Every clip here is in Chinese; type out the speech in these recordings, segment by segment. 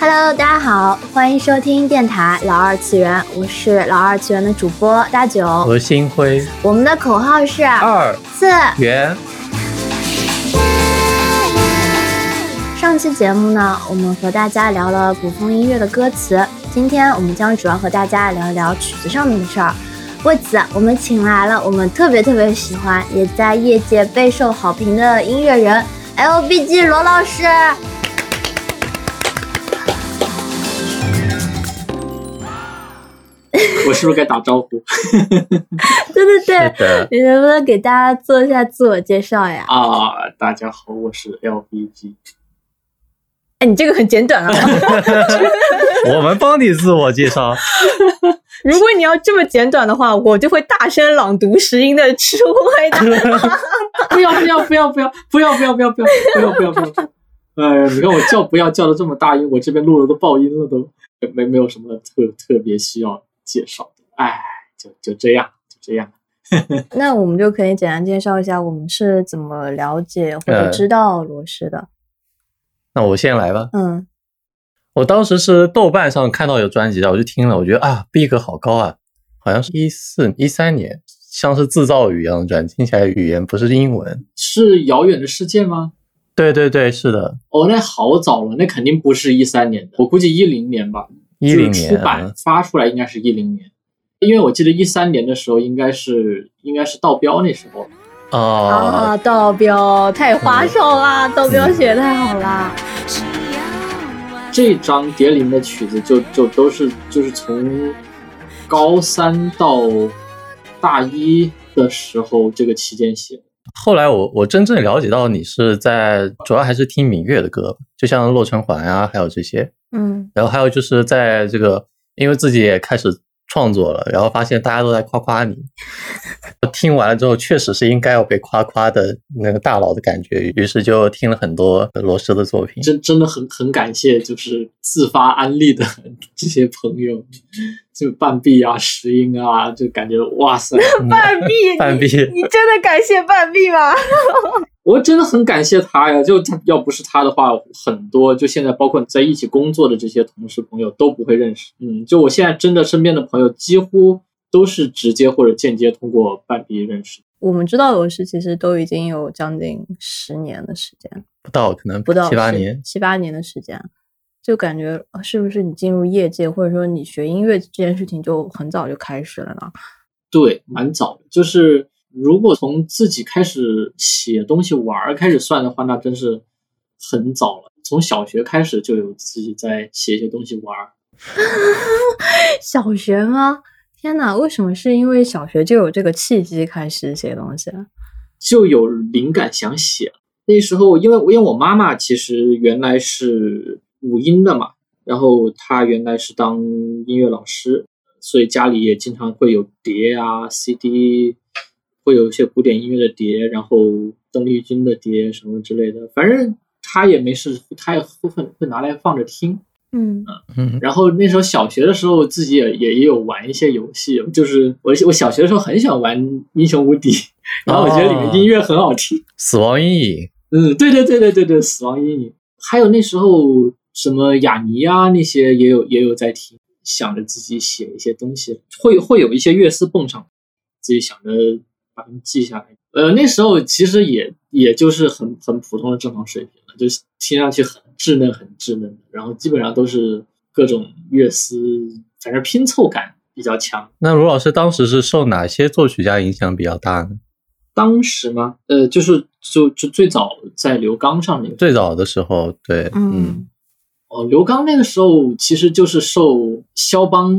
Hello，大家好，欢迎收听电台老二次元，我是老二次元的主播大九，和星辉，我们的口号是二次元。上期节目呢，我们和大家聊了古风音乐的歌词，今天我们将主要和大家聊一聊曲子上面的事儿。为此，我们请来了我们特别特别喜欢，也在业界备受好评的音乐人 LBG 罗老师。我是不是该打招呼？对对对，你能不能给大家做一下自我介绍呀？啊，大家好，我是 LBG。哎，你这个很简短啊！我们帮你自我介绍。如果你要这么简短的话，我就会大声朗读石英的智慧的。不要不要不要不要不要不要不要不要不要不要不要！哎，你看我叫不要叫的这么大音，我这边录了都爆音了，都没没有什么特特别需要介绍的。哎，就就这样，就这样。那我们就可以简单介绍一下我们是怎么了解或者知道罗氏的。那我先来吧。嗯，我当时是豆瓣上看到有专辑的，我就听了，我觉得啊逼格好高啊，好像是一四一三年，像是自造语一样的专辑，听起来语言不是英文。是遥远的世界吗？对对对，是的，哦，那好早了，那肯定不是一三年的，我估计一零年吧。一零就是出版。发出来应该是一零年，因为我记得一三年的时候应该是应该是道标那时候。啊啊，，道标太花哨啦，道标写得太好啦。这张蝶灵的曲子就就都是就是从高三到大一的时候这个期间写的。后来我我真正了解到你是在主要还是听闽乐的歌，就像《洛城环》啊，还有这些。嗯，然后还有就是在这个，因为自己也开始创作了，然后发现大家都在夸夸你，听完了之后确实是应该要被夸夸的那个大佬的感觉，于是就听了很多罗斯的作品。真真的很很感谢，就是自发安利的 这些朋友，就半壁啊、石英啊，就感觉哇塞，半壁，半壁你，你真的感谢半壁吗？我真的很感谢他呀！就他要不是他的话，很多就现在包括在一起工作的这些同事朋友都不会认识。嗯，就我现在真的身边的朋友几乎都是直接或者间接通过半壁认识。我们知道罗氏其实都已经有将近十年的时间，不到可能不到七八年，七八年的时间，就感觉呃是不是你进入业界或者说你学音乐这件事情就很早就开始了呢？对，蛮早的。就是如果从自己开始写东西玩儿开始算的话，那真是很早了。从小学开始就有自己在写一些东西玩儿。小学吗？天哪，为什么是因为小学就有这个契机开始写东西？就有灵感想写。那时候，因为因为我妈妈其实原来是五音的嘛，然后她原来是当音乐老师，所以家里也经常会有碟啊、CD，会有一些古典音乐的碟，然后邓丽君的碟什么之类的。反正他也没事，他也会会会拿来放着听。嗯，嗯，然后那时候小学的时候，自己也也也有玩一些游戏，就是我我小学的时候很喜欢玩英雄无敌，然后我觉得里面音乐很好听。死亡阴影，嗯，对对对对对对，死亡阴影，还有那时候什么雅尼啊那些也有也有在听，想着自己写一些东西，会会有一些乐思蹦上，自己想着把它们记下来。呃，那时候其实也也就是很很普通的正常水平了，就是听上去很稚嫩很稚嫩的，然后基本上都是各种乐思，反正拼凑感比较强。那卢老师当时是受哪些作曲家影响比较大呢？当时吗，呃，就是就就最早在刘刚上那个最早的时候，对，嗯，哦，刘刚那个时候其实就是受肖邦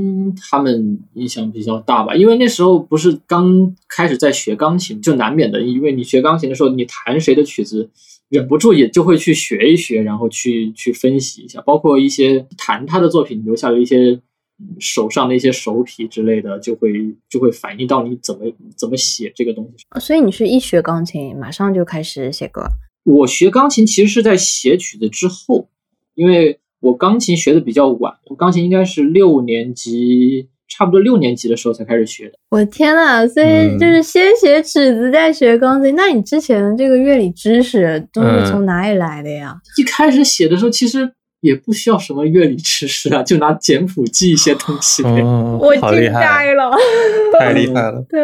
他们影响比较大吧，因为那时候不是刚开始在学钢琴，就难免的，因为你学钢琴的时候，你弹谁的曲子，忍不住也就会去学一学，然后去去分析一下，包括一些弹他的作品留下的一些嗯手上的一些手笔之类的，就会就会反映到你怎么怎么写这个东西上。所以你是一学钢琴，马上就开始写歌。我学钢琴其实是在写曲子之后，因为我钢琴学的比较晚，我钢琴应该是六年级差不多六年级的时候才开始学的。我天呐！所以嗯就是先学尺子，再学钢琴。那你之前的这个乐理知识都是从哪里来的呀？一开始写的时候，其实也不需要什么乐理知识啊，就拿简谱记一些东西呗。哦，我惊好厉害，呆了。太厉害了。对，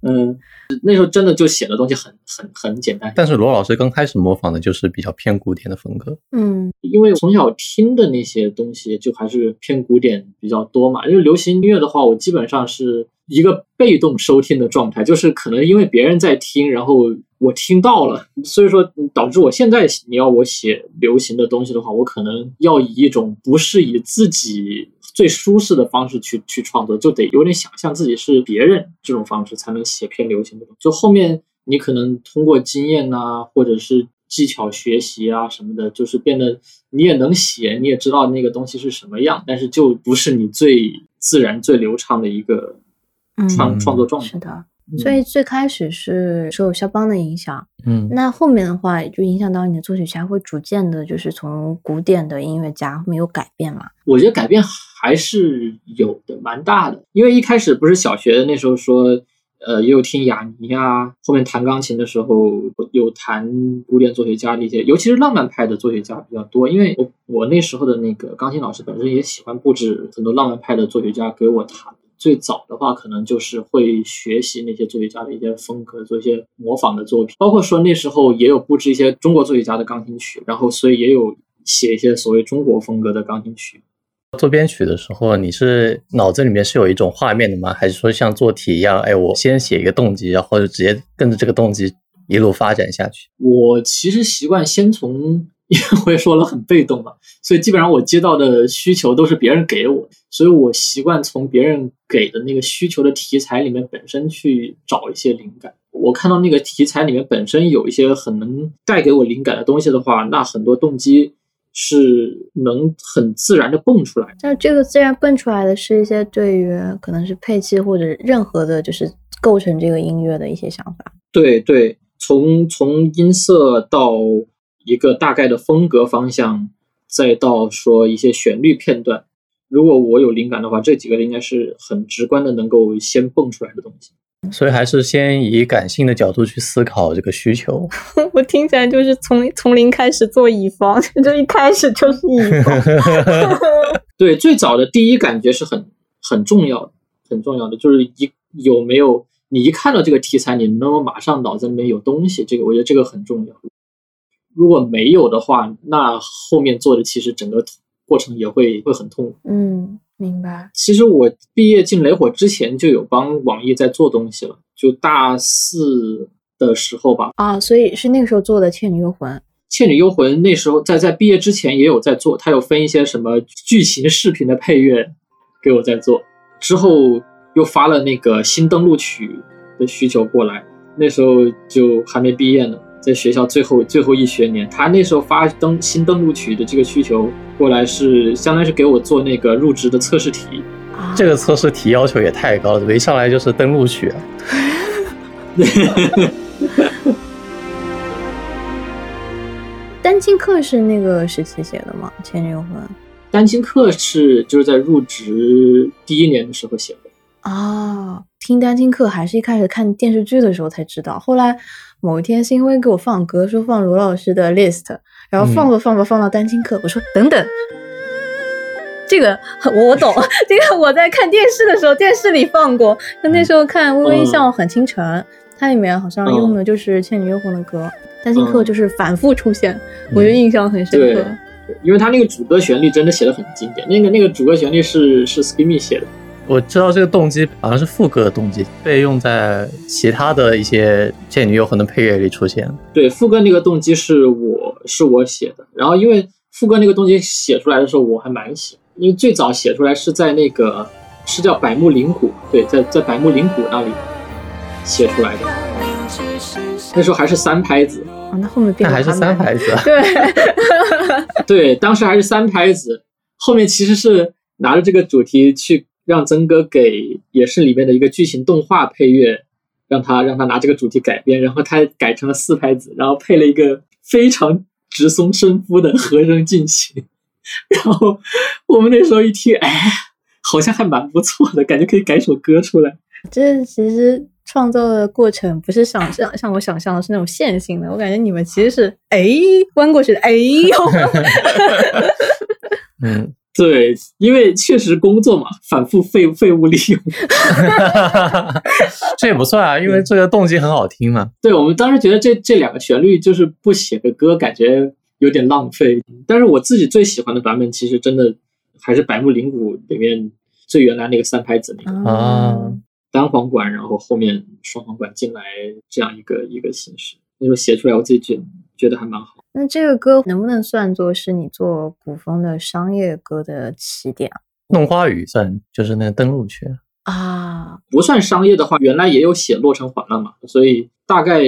嗯，那时候真的就写的东西很很很简单，但是罗老师刚开始模仿的就是比较偏古典的风格，嗯因为从小听的那些东西就还是偏古典比较多嘛。因为流行音乐的话，我基本上是一个被动收听的状态，就是可能因为别人在听，然后我听到了，所以说导致我现在你要我写流行的东西的话，我可能要以一种不是以自己最舒适的方式去去创作，就得有点想象自己是别人这种方式才能写偏流行的东西。就后面你可能通过经验呐、或者是技巧学习啊什么的，就是变得你也能写，你也知道那个东西是什么样，但是就不是你最自然、最流畅的一个创、嗯创作状态。是的。嗯所以最开始是受肖邦的影响，嗯，那后面的话就影响到你的作曲家，会逐渐的，就是从古典的音乐家没有改变嘛？我觉得改变还是有的，蛮大的。因为一开始不是小学那时候说，呃，也有听雅尼啊，后面弹钢琴的时候有弹古典作曲家的一些，尤其是浪漫派的作曲家比较多。因为我我那时候的那个钢琴老师本身也喜欢布置很多浪漫派的作曲家给我弹。最早的话，可能就是会学习那些作曲家的一些风格，做一些模仿的作品。包括说那时候也有布置一些中国作曲家的钢琴曲，然后所以也有写一些所谓中国风格的钢琴曲。做编曲的时候，你是脑子里面是有一种画面的吗？还是说像做题一样，哎，我先写一个动机，然后就直接跟着这个动机一路发展下去？我其实习惯先从，因为我也说了很被动嘛，所以基本上我接到的需求都是别人给我，所以我习惯从别人给的那个需求的题材里面本身去找一些灵感。我看到那个题材里面本身有一些很能带给我灵感的东西的话，那很多动机是能很自然的蹦出来的。那这个自然蹦出来的是一些对于可能是配器或者任何的，就是构成这个音乐的一些想法。对对，从从音色到一个大概的风格方向，再到说一些旋律片段，如果我有灵感的话，这几个应该是很直观的能够先蹦出来的东西。所以还是先以感性的角度去思考这个需求。我听起来就是从从零开始做乙方，就一开始就是乙方。对，最早的第一感觉是很很重要的，很重要的，就是一有没有你一看到这个题材，你能不能马上脑子里面有东西？这个我觉得这个很重要。如果没有的话，那后面做的其实整个过程也会会很痛苦。嗯，明白。其实我毕业进雷火之前就有帮网易在做东西了，就大四的时候吧，啊，所以是那个时候做的《倩女幽魂》。《倩女幽魂》那时候在在毕业之前也有在做，他有分一些什么剧情视频的配乐给我在做，之后又发了那个新登录曲的需求过来，那时候就还没毕业呢，在学校最后最后一学年，他那时候发登新登录取的这个需求过来是相当于是给我做那个入职的测试题，啊，这个测试题要求也太高了，怎么一上来就是登录曲啊？丹青课是那个时期写的吗？《倩女幽魂》单亲课是就是在入职第一年的时候写的。啊，听丹青课还是一开始看电视剧的时候才知道，后来某一天星辉给我放歌，说放罗老师的 list，然后放着放着放到丹青课，我说等等。这个我我懂，这个我在看电视的时候，电视里放过。那那时候看《微微一笑很倾城》，它里面好像用的就是《倩女幽魂》的歌，丹青课就是反复出现，我就印象很深刻。对。因为他那个主歌旋律真的写的很经典，那个那个主歌旋律是是 Skimmy 写的，我知道这个动机好像是副歌的动机，被用在其他的一些《倩女幽魂》的配乐里出现。对，副歌那个动机是我是我写的，然后因为副歌那个动机写出来的时候我还蛮喜，因为最早写出来是在那个是叫百慕灵谷，对，在在百慕灵谷那里写出来的，那时候还是三拍子，啊，那后面变还是三拍子。啊，对，对，当时还是三拍子，后面其实是拿着这个主题去让曾哥给也是里面的一个剧情动画配乐，让他让他拿这个主题改编，然后他改成了四拍子，然后配了一个非常直松深夫的和声进行，然后我们那时候一听，哎，好像还蛮不错的，感觉可以改首歌出来。这其实创作的过程不是想象像我想象的是那种线性的，我感觉你们其实是哎弯过去的，哎呦，嗯，对，因为确实工作嘛，反复废废物利用。这也不算啊，因为这个动机很好听嘛。对我们当时觉得这这两个旋律就是不写个歌，感觉有点浪费。但是我自己最喜欢的版本，其实真的还是百目铃鼓里面最原来那个三拍子那个啊单簧管，然后后面双簧管进来这样一个一个形式。那时候写出来，我自己觉觉得还蛮好。那这个歌能不能算作是你做古风的商业歌的起点啊弄花雨算就是那个登陆曲，啊？不算商业的话，原来也有写《洛城环》了嘛，所以大概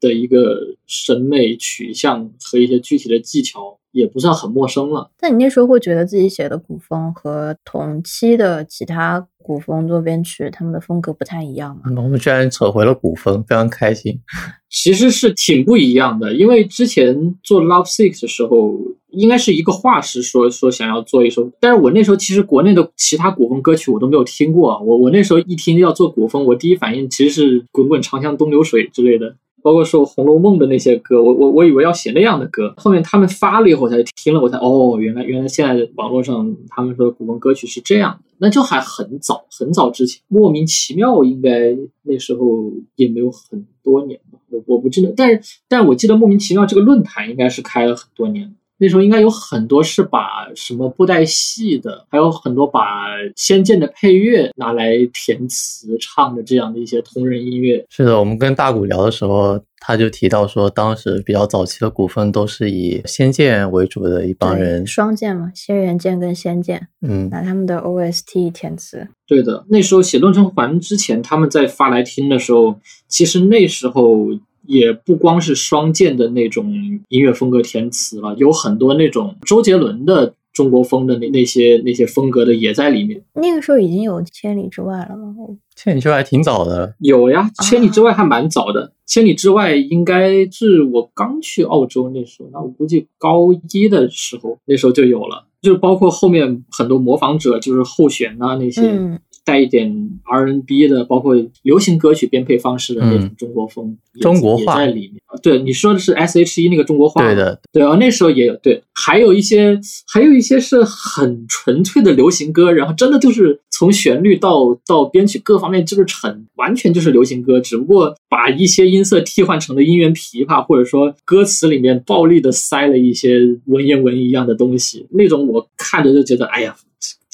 的一个审美取向和一些具体的技巧也不算很陌生了。但你那时候会觉得自己写的古风和同期的其他古风多编曲他们的风格不太一样吗？我们居然扯回了古风，非常开心。其实是挺不一样的，因为之前做 Love Six 的时候，应该是一个画师说说想要做一首，但是我那时候其实国内的其他古风歌曲我都没有听过啊，我我那时候一听要做古风，我第一反应其实是滚滚长江东流水之类的。包括说《红楼梦》的那些歌，我我我以为要写那样的歌，后面他们发了以后我才听了，我才哦，原来原来现在网络上他们说古风歌曲是这样的，那就还很早很早之前，莫名其妙应该那时候也没有很多年吧，我我不记得，但是但是我记得莫名其妙这个论坛应该是开了很多年。那时候应该有很多是把什么布袋戏的，还有很多把《仙剑》的配乐拿来填词唱的这样的一些同人音乐，是的，我们跟大古聊的时候，他就提到说，当时比较早期的古风都是以仙剑为主的一帮人，双剑嘛，轩辕剑跟仙剑，嗯，拿他们的 OST 填词。对的，那时候写《论城环》之前，他们在发来听的时候，其实那时候也不光是双剑的那种音乐风格填词了，有很多那种周杰伦的中国风的那那些那些风格的也在里面。那个时候已经有千里之外了吗？我千里之外还挺早的，有呀，千里之外还蛮早的。千里之外应该是我刚去澳洲那时候，那我估计高一的时候，那时候就有了。就包括后面很多模仿者，就是候选啊那些，嗯带一点 R&B 的，包括流行歌曲编配方式的那种中国风，也中国化。也在里面。对，你说的是 S.H.E 那个中国话，对的，对啊，那时候也有对，还有一些还有一些是很纯粹的流行歌，然后真的就是从旋律到到编曲各方面就是很完全就是流行歌，只不过把一些音色替换成了音源琵琶，或者说歌词里面暴力的塞了一些文言文一样的东西，那种我看着就觉得，哎呀。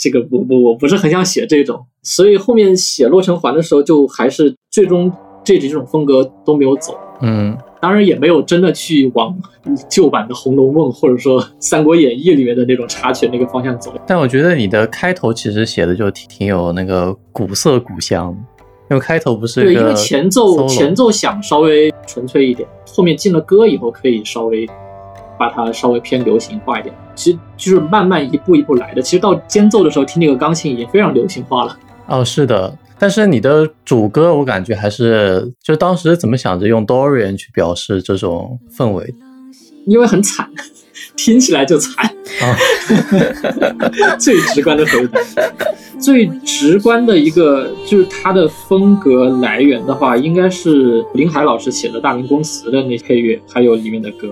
这个我我我不是很想写这种，所以后面写《洛城环》的时候，就还是最终这几种风格都没有走。嗯，当然也没有真的去往旧版的《红楼梦》或者说《三国演义》里面的那种插曲那个方向走。但我觉得你的开头其实写的就挺挺有那个古色古香，因为开头不是对，因为前奏前奏想稍微纯粹一点，后面进了歌以后可以稍微把它稍微偏流行化一点。其实就是慢慢一步一步来的。其实到间奏的时候听那个钢琴已经非常流行化了。哦，是的，但是你的主歌我感觉还是就当时怎么想着用 Dorian 去表示这种氛围因为很惨，听起来就惨。啊，最直观的回答，最直观的一个就是它的风格来源的话，应该是林海老师写的《大明宫词》的那配乐，还有里面的歌，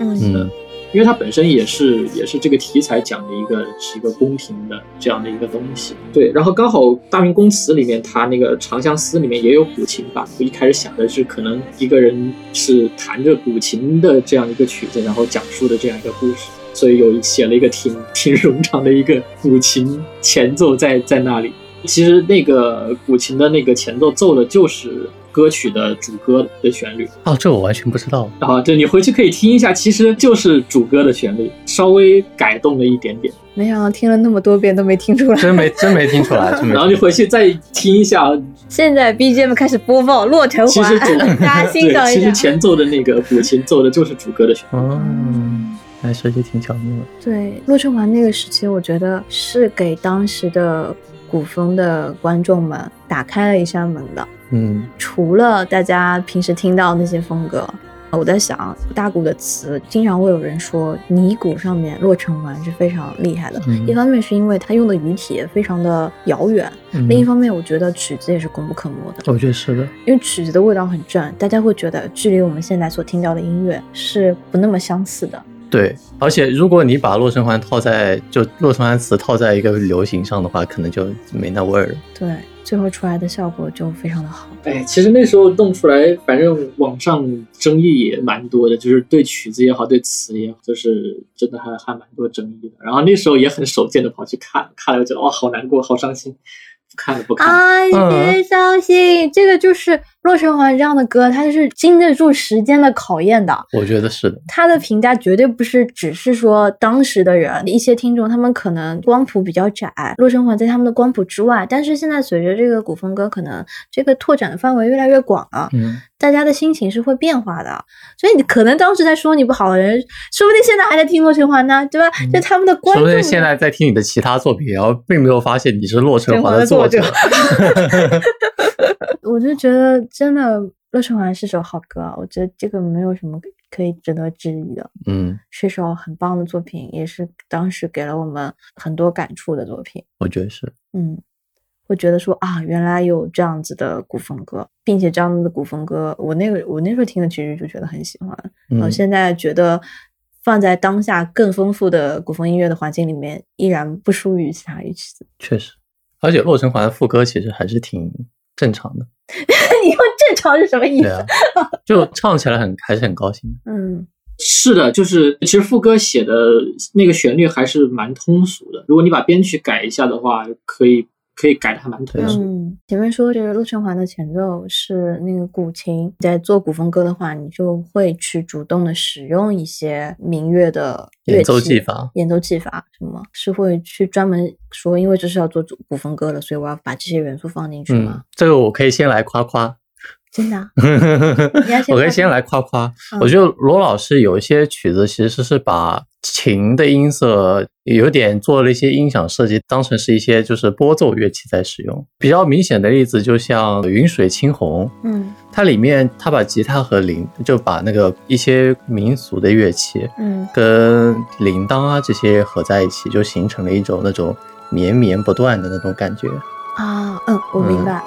嗯嗯因为它本身也是也是这个题材讲的一个是一个宫廷的这样的一个东西。对，然后刚好《大明宫词》里面，它那个《长相思》里面也有古琴吧。我一开始想的是，可能一个人是弹着古琴的这样一个曲子，然后讲述的这样一个故事。所以有写了一个挺挺冗长的一个古琴前奏在在那里。其实那个古琴的那个前奏奏的就是歌曲的主歌的旋律哦，这我完全不知道。啊，对你回去可以听一下，其实就是主歌的旋律，稍微改动了一点点。没想到听了那么多遍都没听出来。真没 真没听出来。然后你回去再听一下，现在 BGM 开始播放《洛城环其实》，主 大家欣赏对，一下其实。前奏的那个古琴奏的就是主歌的旋律。哦，还设计挺巧妙的。对，洛城环那个时期，我觉得是给当时的古风的观众们打开了一扇门的。嗯，除了大家平时听到那些风格，我在想大鼓的词，经常会有人说泥鼓上面落成丸是非常厉害的。嗯一方面是因为它用的语体也非常的遥远，嗯另一方面我觉得曲子也是功不可没的。我觉得是的，因为曲子的味道很正，大家会觉得距离我们现在所听到的音乐是不那么相似的。对。而且如果你把洛神环套在就洛神环词套在一个流行上的话，可能就没那味儿了。对，最后出来的效果就非常的好。哎，其实那时候弄出来，反正网上争议也蛮多的，就是对曲子也好，对词也好，就是真的还还蛮多争议的。然后那时候也很手贱的跑去看，看了就觉得哇，好难过，好伤心，不看了不看了。哎，嗯别伤心，这个就是洛城环这样的歌，它是经得住时间的考验的。我觉得是的，他的评价绝对不是只是说当时的人，一些听众他们可能光谱比较窄，洛城环在他们的光谱之外。但是现在随着这个古风歌可能这个拓展的范围越来越广了，嗯，大家的心情是会变化的。所以你可能当时在说你不好的人，说不定现在还在听洛城环呢，对吧？就他们的观众说不定现在在听你的其他作品，然后并没有发现你是洛城环的作作者 我就觉得真的《洛城环》是首好歌，啊我觉得这个没有什么可以值得质疑的，嗯，是首很棒的作品，也是当时给了我们很多感触的作品。我觉得是。嗯，会觉得说啊，原来有这样子的古风歌，并且这样子的古风歌，我那个我那时候听的其实就觉得很喜欢，然后现在觉得放在当下更丰富的古风音乐的环境里面，依然不输于其他乐曲子。确实，而且洛城环的副歌其实还是挺正常的，你用正常是什么意思？啊，就唱起来很还是很高兴的。嗯。是的，就是其实副歌写的那个旋律还是蛮通俗的。如果你把编曲改一下的话，可以可以改的还蛮多的。嗯，前面说这个陆城环的前奏是那个古琴，在做古风歌的话，你就会去主动的使用一些民乐的乐演奏器技法，演奏技法什么，是会去专门说，因为这是要做古古风歌的，所以我要把这些元素放进去嗯吗？，这个我可以先来夸夸。真的 我可以先来夸夸，嗯。我觉得罗老师有一些曲子其实是把琴的音色有点做了一些音响设计，当成是一些就是拨奏乐器在使用。比较明显的例子就像《云水青红》，嗯它里面它把吉他和铃就把那个一些民俗的乐器嗯跟铃铛啊这些合在一起，就形成了一种那种绵绵不断的那种感觉。啊嗯，我明嗯白。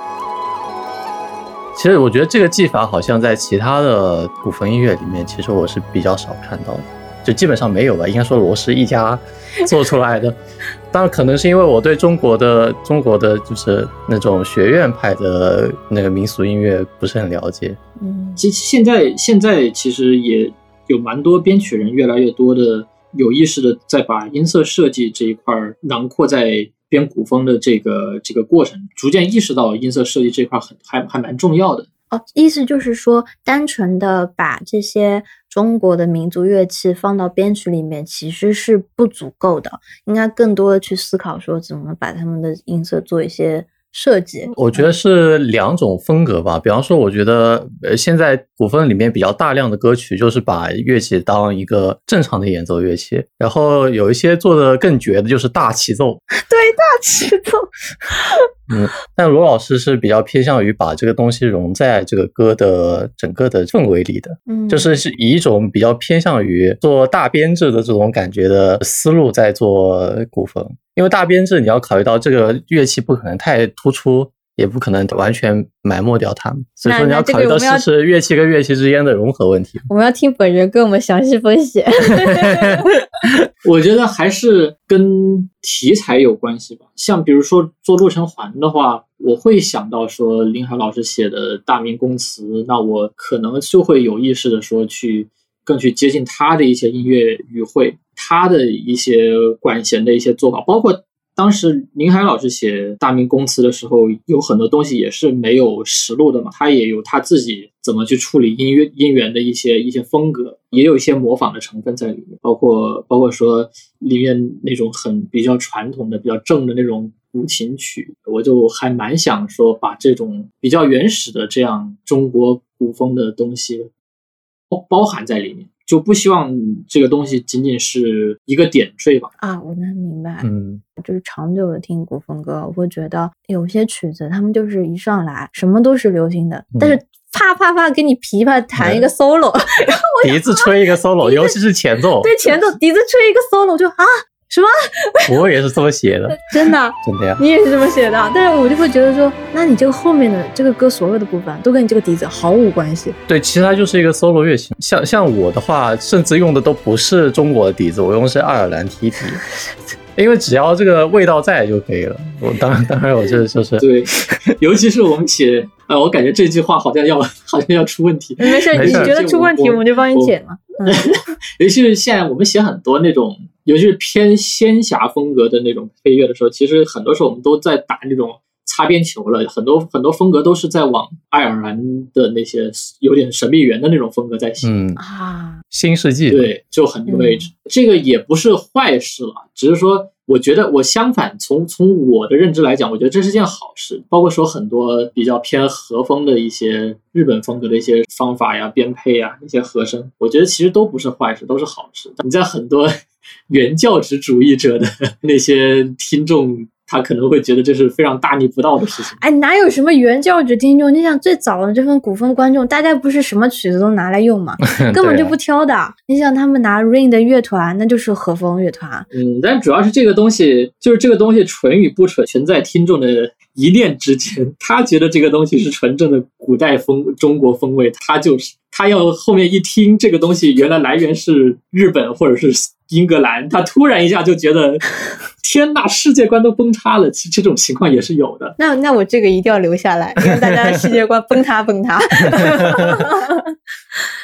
其实我觉得这个技法好像在其他的古风音乐里面，其实我是比较少看到的，就基本上没有吧。应该说罗氏一家做出来的，当然可能是因为我对中国的中国的就是那种学院派的那个民俗音乐不是很了解。嗯其实现在现在其实也有蛮多编曲人越来越多的有意识的在把音色设计这一块儿囊括在编古风的这个这个过程，逐渐意识到音色设计这块儿很还还蛮重要的。哦，意思就是说，单纯的把这些中国的民族乐器放到编曲里面，其实是不足够的，应该更多的去思考说怎么把他们的音色做一些设计。我觉得是两种风格吧。比方说，我觉得呃，现在古风里面比较大量的歌曲就是把乐器当一个正常的演奏乐器，然后有一些做的更绝的就是大齐奏。对，大齐奏。嗯，但罗老师是比较偏向于把这个东西融在这个歌的整个的氛围里的，嗯，就是是以一种比较偏向于做大编制的这种感觉的思路在做古风。因为大编制你要考虑到这个乐器不可能太突出，也不可能完全埋没掉它们，所以说你要考虑到是乐器跟乐器之间的融合问题。我们要听本人跟我们详细分析。我觉得还是跟题材有关系吧。像比如说做洛城环的话，我会想到说林海老师写的《大明宫词》，那我可能就会有意识的说去更去接近他的一些音乐语汇，他的一些管弦的一些做法，包括。当时林海老师写《大明宫词》的时候，有很多东西也是没有实录的嘛，他也有他自己怎么去处理音乐音源的一些一些风格，也有一些模仿的成分在里面，包括包括说里面那种很比较传统的、比较正的那种古琴曲，我就还蛮想说把这种比较原始的这样中国古风的东西包包含在里面，就不希望这个东西仅仅是一个点缀吧。啊，我能明白。嗯，就是长久的听古风歌，我会觉得有些曲子他们就是一上来什么都是流行的，但是啪啪啪给你琵琶弹一个 solo，然后笛子吹一个 solo，尤其是前奏，对前奏笛子吹一个 solo 就啊什么 我也是这么写的，真的。真的呀。你也是这么写的，但是我就会觉得说，那你这个后面的这个歌所有的部分都跟你这个笛子毫无关系。对，其实它就是一个 solo 乐器。像像我的话，甚至用的都不是中国的笛子，我用的是爱尔兰踢笛，因为只要这个味道在就可以了。我当然当然我这就是对，尤其是我们写，呃，我感觉这句话好像要好像要出问题。没事，你觉得出问题我我们就帮你剪嘛。嗯 尤其是现在我们写很多那种，尤其是偏仙侠风格的那种配乐的时候，其实很多时候我们都在打那种擦边球了。很多很多风格都是在往爱尔兰的那些有点神秘园的那种风格在写。嗯，啊，新世纪，对，就很 new age，、这个也不是坏事了，只是说，我觉得我相反，从从我的认知来讲，我觉得这是件好事。包括说很多比较偏和风的一些日本风格的一些方法呀、编配呀、一些和声，我觉得其实都不是坏事，都是好事。你在很多 原教旨主义者的 那些听众，他可能会觉得这是非常大逆不道的事情。哎，哪有什么原教旨听众？你想最早的这份古风观众，大家不是什么曲子都拿来用嘛，根本就不挑的。你想他们拿 Rain 的乐团，那就是和风乐团。嗯，但主要是这个东西，就是这个东西纯与不纯，全在听众的一念之间。他觉得这个东西是纯正的古代风中国风味，他就是他要后面一听这个东西原来来源是日本或者是英格兰，他突然一下就觉得 天呐，世界观都崩塌了。其实这种情况也是有的。那那我这个一定要留下来，让大家的世界观崩塌崩塌。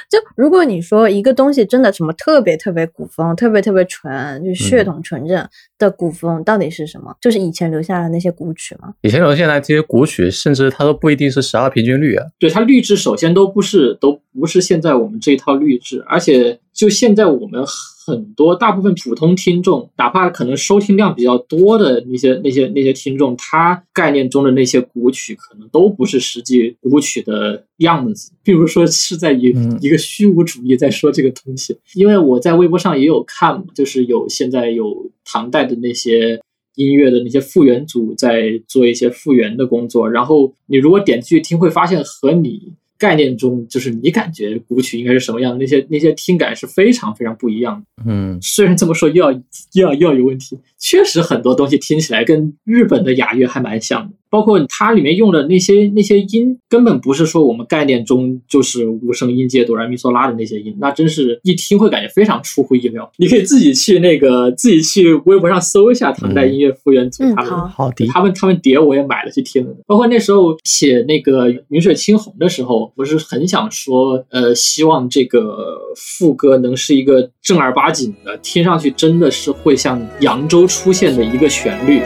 就如果你说一个东西真的什么特别特别古风、特别特别纯，就血统纯正的古风，到底是什么？就是以前留下的那些古曲吗？以前留下来这些古曲，甚至它都不一定是十二平均律啊。对它律制首先都不是都不是现在我们这一套律制，而且就现在我们很多大部分普通听众，哪怕可能收听量比较多的那些那些那些听众，他概念中的那些古曲可能都不是实际古曲的样子，并不是说是在以嗯一个虚无主义在说这个东西。因为我在微博上也有看，就是有现在有唐代的那些。音乐的那些复原组在做一些复原的工作，然后你如果点进去听，会发现和你概念中就是你感觉古曲应该是什么样的那些那些听感是非常非常不一样的。嗯，虽然这么说又要又要又要有问题，确实很多东西听起来跟日本的雅乐还蛮像的，包括它里面用的那些那些音，根本不是说我们概念中就是五声音阶哆来咪嗦拉的那些音，那真是一听会感觉非常出乎意料。你可以自己去那个自己去微博上搜一下唐代音乐复原组嗯他们。好好的，他们他们碟我也买了去听了，包括那时候写那个《云水青红》的时候，不是很想说，呃，希望这个副歌能是一个正儿八经的，听上去真的是会像扬州出现的一个旋律。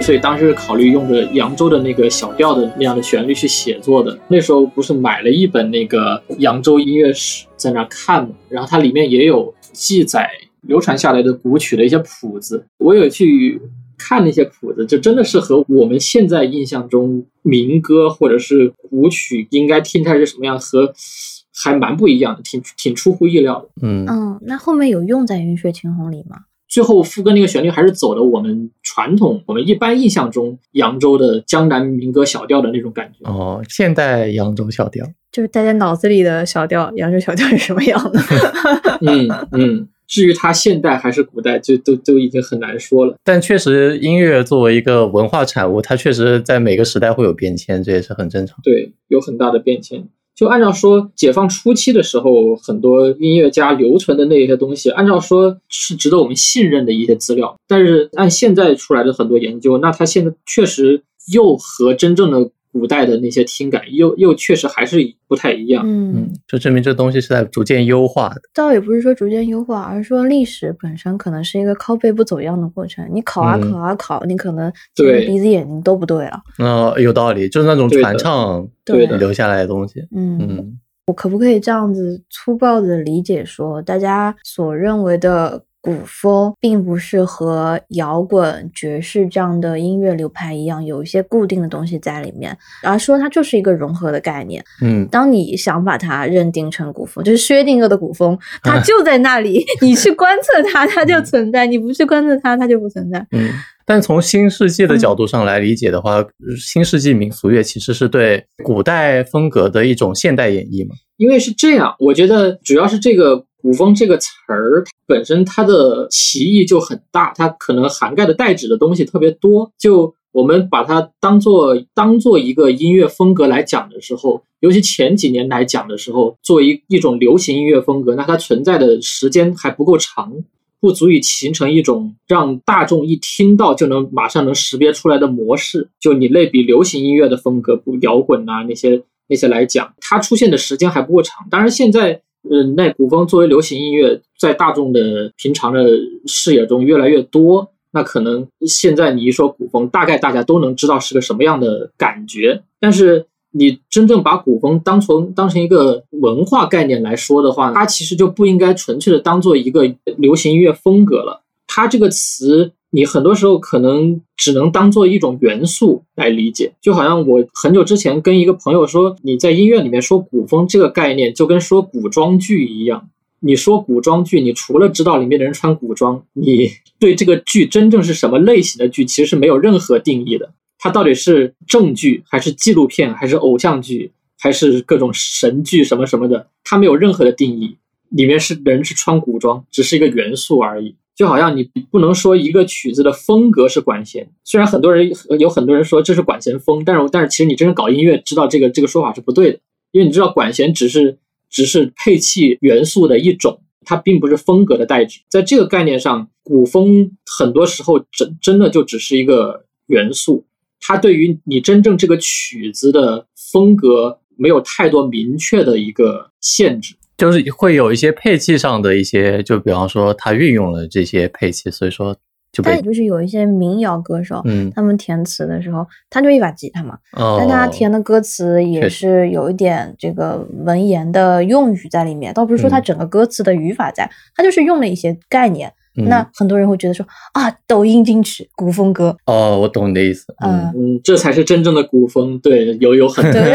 所以当时考虑用着扬州的那个小调的那样的旋律去写作的。那时候不是买了一本那个扬州音乐史在那看嘛，然后它里面也有记载流传下来的古曲的一些谱子，我有去看那些谱子，就真的是和我们现在印象中民歌或者是古曲应该听起来是什么样，和还蛮不一样的，挺挺出乎意料的。嗯，嗯，那后面有用在《云水青红》里吗？最后副歌那个旋律还是走的我们传统、我们一般印象中扬州的江南民歌小调的那种感觉。哦，现代扬州小调，就是大家脑子里的小调，扬州小调是什么样的？嗯嗯，至于它现代还是古代，就都都已经很难说了。但确实音乐作为一个文化产物，它确实在每个时代会有变迁，这也是很正常。对，有很大的变迁。就按照说，解放初期的时候，很多音乐家留存的那些东西，按照说是值得我们信任的一些资料。但是按现在出来的很多研究，那他现在确实又和真正的古代的那些听感又又确实还是不太一样。嗯嗯，，就证明这东西是在逐渐优化的。倒也不是说逐渐优化，而是说历史本身可能是一个靠背不走样的过程。你考啊嗯考啊考，你可能对鼻子眼睛都不对了。那、有道理，就是那种传唱对留下来的东西。嗯，嗯我可不可以这样子粗暴的理解说，大家所认为的古风并不是和摇滚、爵士这样的音乐流派一样，有一些固定的东西在里面，而说它就是一个融合的概念。嗯，当你想把它认定成古风，就是薛定谔的古风，它就在那里，你去观测它，它就存在；你不去观测它，它就不存在。嗯，但从新世纪的角度上来理解的话，新世纪民俗乐其实是对古代风格的一种现代演绎嘛。因为是这样，我觉得主要是这个“古风”这个词儿本身它的歧义就很大，它可能涵盖的代指的东西特别多。就我们把它当做当做一个音乐风格来讲的时候，尤其前几年来讲的时候，作为一种流行音乐风格，那它存在的时间还不够长，不足以形成一种让大众一听到就能马上能识别出来的模式。就你类比流行音乐的风格，不摇滚啊那些。那些来讲，它出现的时间还不够长。当然，现在，嗯，那古风作为流行音乐，在大众的平常的视野中越来越多。那可能现在你一说古风，大概大家都能知道是个什么样的感觉。但是，你真正把古风当成当成一个文化概念来说的话，它其实就不应该纯粹的当做一个流行音乐风格了。它这个词。你很多时候可能只能当做一种元素来理解，就好像我很久之前跟一个朋友说，你在音乐里面说古风这个概念，就跟说古装剧一样。你说古装剧，你除了知道里面的人穿古装，你 对这个剧真正是什么类型的剧，其实是没有任何定义的。它到底是正剧，还是纪录片，还是偶像剧，还是各种神剧什么什么的，它没有任何的定义。里面是人是穿古装，只是一个元素而已。就好像你不能说一个曲子的风格是管弦，虽然很多人有很多人说这是管弦风，但是但是其实你真正搞音乐知道这个这个说法是不对的，因为你知道管弦只是只是配器元素的一种，它并不是风格的代指。在这个概念上，古风很多时候真真的就只是一个元素，它对于你真正这个曲子的风格没有太多明确的一个限制。就是会有一些配器上的一些，就比方说他运用了这些配器，所以说就被。但就是有一些民谣歌手，嗯，他们填词的时候，他就一把吉他嘛，哦，但他填的歌词也是有一点这个文言的用语在里面，倒不是说他整个歌词的语法在，他就是用了一些概念。那很多人会觉得说啊，抖音金曲古风歌。哦，我懂你的意思。嗯嗯，这才是真正的古风。对，有有很多。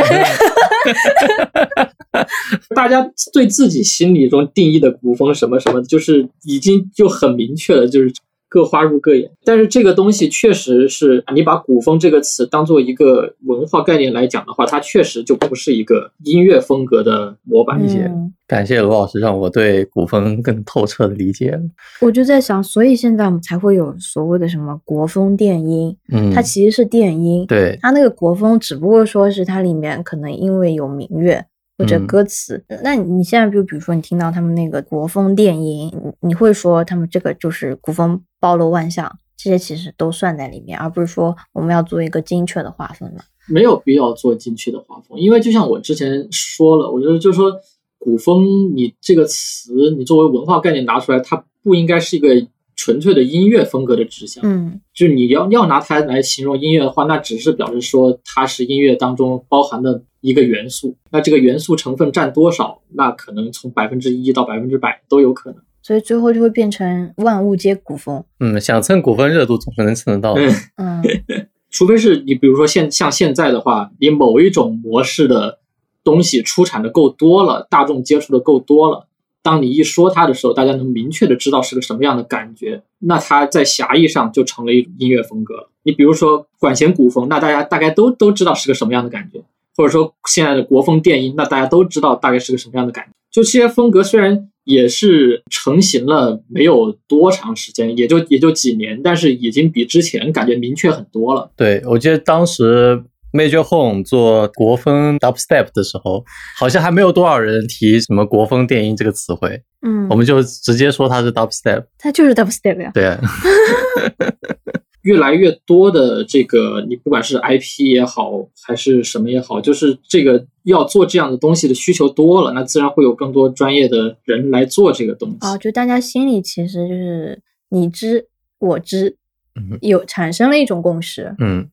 大家对自己心里中定义的古风什么什么，就是已经就很明确了，就是各花入各眼。但是这个东西确实是你把古风这个词当做一个文化概念来讲的话，它确实就不是一个音乐风格的模板。一些，感谢罗老师让我对古风更透彻的理解。我就在想，所以现在我们才会有所谓的什么国风电音，嗯，它其实是电音。对，它那个国风只不过说是它里面可能因为有民乐。或者歌词，那你现在就比如说你听到他们那个国风电音，你会说他们这个就是古风包罗万象，这些其实都算在里面，而不是说我们要做一个精确的划分嘛？没有必要做精确的划分，因为就像我之前说了，我觉得就是说古风，你这个词你作为文化概念拿出来，它不应该是一个纯粹的音乐风格的指向。嗯，就是你要要拿它来形容音乐的话，那只是表示说它是音乐当中包含的。一个元素，那这个元素成分占多少？那可能从百分之一到百分之百都有可能，所以最后就会变成万物皆古风。嗯，想蹭古风热度总是能蹭得到的。嗯，除非是你比如说现像现在的话，你某一种模式的东西出产的够多了，大众接触的够多了，当你一说它的时候，大家能明确的知道是个什么样的感觉，那它在狭义上就成了一种音乐风格了。你比如说管弦古风，那大家大概都都知道是个什么样的感觉。或者说现在的国风电音，那大家都知道大概是个什么样的感觉。就这些风格虽然也是成型了没有多长时间，也就也就几年，但是已经比之前感觉明确很多了。对，我记得当时 Major Home 做国风 Dubstep 的时候，好像还没有多少人提什么国风电音这个词汇。嗯，我们就直接说它是 Dubstep。它就是 Dubstep 呀。对。越来越多的这个，你不管是 IP 也好，还是什么也好，就是这个要做这样的东西的需求多了，那自然会有更多专业的人来做这个东西。啊，就大家心里其实就是你知我知，嗯，有产生了一种共识。嗯，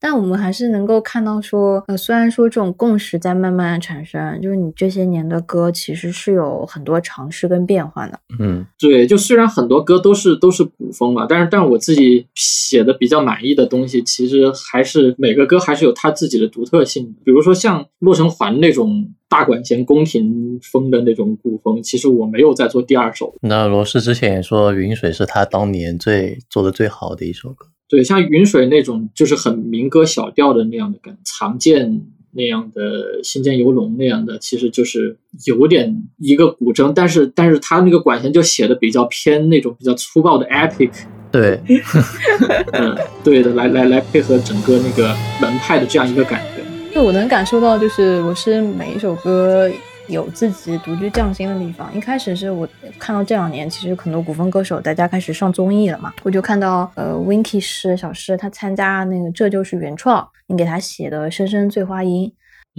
但我们还是能够看到说，呃，虽然说这种共识在慢慢产生，就是你这些年的歌其实是有很多尝试跟变化的。嗯，对，就虽然很多歌都是都是古风嘛，但是但是我自己写的比较满意的东西，其实还是每个歌还是有它自己的独特性。比如说像《洛城环》那种大管弦宫廷风的那种古风，其实我没有在做第二首。那罗氏之前也说《云水》是他当年最做的最好的一首歌。对，像云水那种就是很民歌小调的那样的感，藏剑那样的新建游龙那样的，其实就是有点一个古筝，但是但是他那个管弦就写的比较偏那种比较粗暴的 epic，对，嗯，对的，来来来配合整个那个门派的这样一个感觉。就我能感受到，就是我是每一首歌。有自己独具匠心的地方。一开始是我看到这两年，其实很多古风歌手大家开始上综艺了嘛，我就看到呃，Winky 师小师他参加那个这就是原创，你给他写的《深深醉花阴》，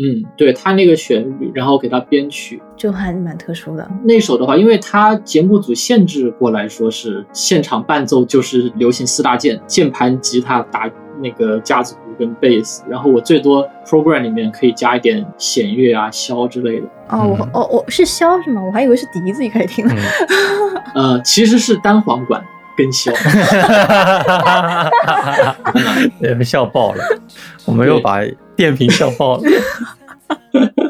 嗯，对他那个旋律，然后给他编曲，就还蛮特殊的。那首的话，因为他节目组限制过来说是现场伴奏就是流行四大件：键盘、吉他、打那个架子鼓跟贝斯，然后我最多 program 里面可以加一点弦乐啊、箫之类的。哦，我哦我是箫是吗？我还以为是笛子，一开始听。呃，其实是单簧管跟箫。你们笑爆了，我们又把电瓶笑爆了。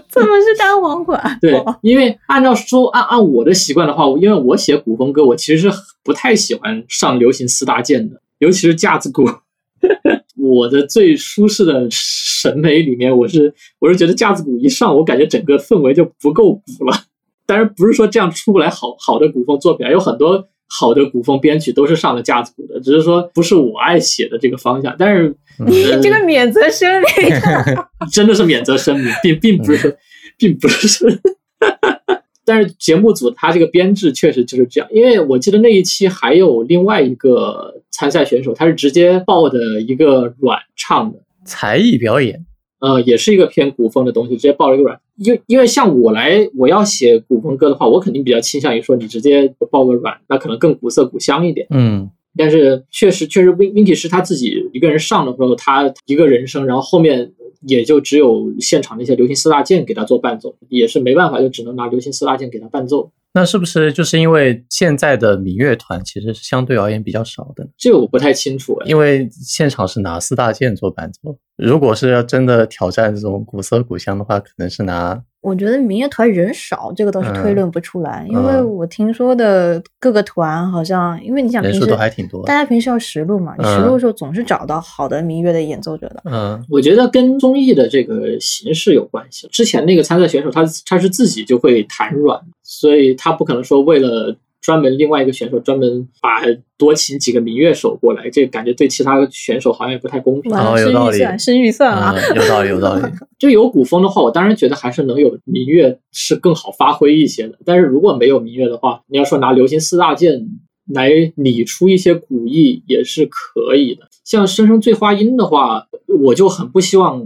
怎么是单簧管？对，因为按照说按按我的习惯的话，因为我写古风歌，我其实是不太喜欢上流行四大件的，尤其是架子鼓。我的最舒适的审美里面，我是我是觉得架子鼓一上，我感觉整个氛围就不够鼓了。当然不是说这样出不来好好的古风作品，有很多好的古风编曲都是上了架子鼓的，只是说不是我爱写的这个方向。但是你 这个免责声明，真的是免责声明，并并不是，并不是。但是节目组他这个编制确实就是这样，因为我记得那一期还有另外一个参赛选手，他是直接报的一个软唱的才艺表演，呃，也是一个偏古风的东西，直接报了一个软。因因为像我来我要写古风歌的话，我肯定比较倾向于说你直接报个软，那可能更古色古香一点。嗯，但是确实确实，Win Winky 是他自己一个人上的时候，他一个人声，然后后面。也就只有现场那些流行四大件给他做伴奏，也是没办法，就只能拿流行四大件给他伴奏。那是不是就是因为现在的民乐团其实是相对而言比较少的？这个我不太清楚，因为现场是拿四大件做伴奏。如果是要真的挑战这种古色古香的话，可能是拿。我觉得民乐团人少，这个倒是推论不出来，因为我听说的各个团好像，因为你想平时都还挺多，大家平时要实录嘛，你实录的时候总是找到好的民乐的演奏者的。嗯，我觉得跟综艺的这个形式有关系。之前那个参赛选手，他他是自己就会弹软，所以他不可能说为了。专门另外一个选手专门把多请几个民乐手过来，这感觉对其他选手好像也不太公平。哦，有道理，是预算啊，有道理，有道理。就有古风的话，我当然觉得还是能有民乐是更好发挥一些的。但是如果没有民乐的话，你要说拿流行四大件来理出一些古意也是可以的。像《声声醉花阴》的话，我就很不希望。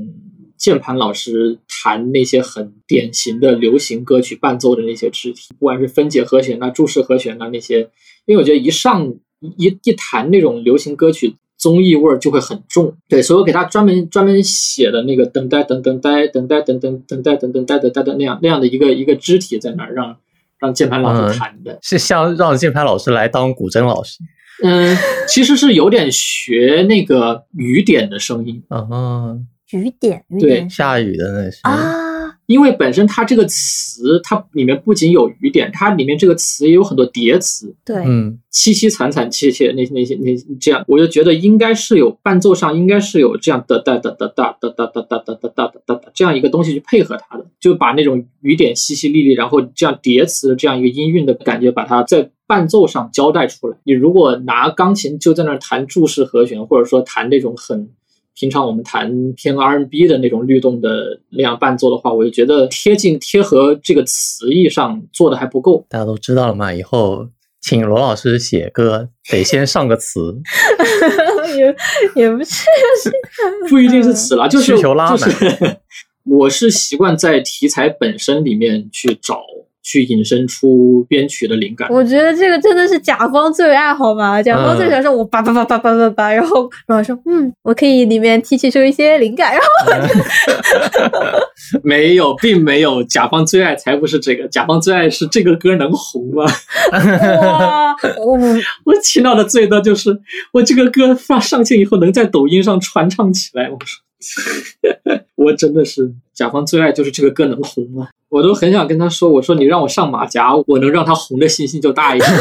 键盘老师弹那些很典型的流行歌曲伴奏的那些肢体，不管是分解和弦啊、注释和弦啊那些，因为我觉得一上一一弹那种流行歌曲，综艺味儿就会很重。对，所以我给他专门专门写的那个等待等等待等待等等等待等等待等待的那样那样的一个一个肢体在那儿，让让键盘老师弹的，是像让键盘老师来当古筝老师。嗯，其实是有点学那个雨点的声音。嗯。雨点，雨点，下雨的那些啊，因为本身它这个词，它里面不仅有雨点，它里面这个词也有很多叠词，对，嗯，凄凄惨惨切切那些那些那这样，我就觉得应该是有伴奏上应该是有这样的哒哒哒哒哒哒哒哒哒哒哒哒哒这样一个东西去配合它的，就把那种雨点淅淅沥沥，然后这样叠词的这样一个音韵的感觉，把它在伴奏上交代出来。你如果拿钢琴就在那弹注释和弦，或者说弹那种很。平常我们弹偏 R&B 的那种律动的那样伴奏的话，我就觉得贴近贴合这个词义上做的还不够。大家都知道了嘛，以后请罗老师写歌得先上个词，也也不是，不一定是词了，就是需求拉满。我是习惯在题材本身里面去找去引申出编曲的灵感。我觉得这个真的是甲方最爱好吗？甲方最喜欢说我叭叭叭叭叭叭叭，然后然后说嗯，我可以里面提取出一些灵感，然后 没有，并没有，甲方最爱才不是这个，甲方最爱是这个歌能红吗？哇，我我听到的最多就是我这个歌发上线以后能在抖音上传唱起来，我说，我真的是甲方最爱就是这个歌能红吗？我都很想跟他说，我说你让我上马甲，我能让他红的信心就大一点。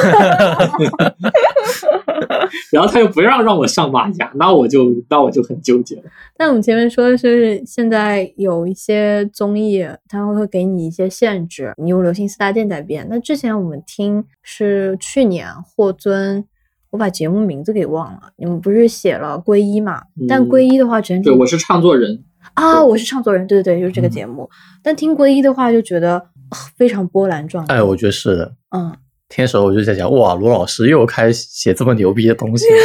然后他又不让让我上马甲，那我就那我就很纠结了。那我们前面说的是现在有一些综艺，它会给你一些限制，你用流行四大件在编。那之前我们听是去年霍尊，我把节目名字给忘了，你们不是写了皈依嘛？但皈依的话整体对我是唱作人，啊，我是唱作人，对对对，就是这个节目。但听皈依的话就觉得呃非常波澜壮阔。哎，我觉得是的。嗯，听的时候我就在想，哇，罗老师又开始写这么牛逼的东西了。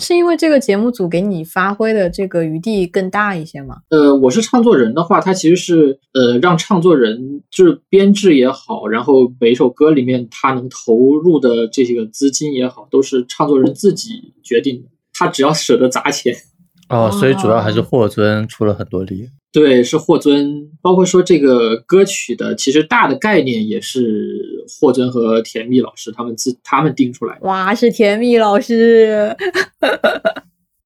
是因为这个节目组给你发挥的这个余地更大一些吗？呃，我是唱作人的话，它其实是呃让唱作人就是编制也好，然后每一首歌里面他能投入的这些个资金也好，都是唱作人自己决定的。他只要舍得砸钱，哦，所以主要还是霍尊出了很多力。对，是霍尊，包括说这个歌曲的其实大的概念也是霍尊和甜蜜老师他们自他们定出来的。哇，是甜蜜老师。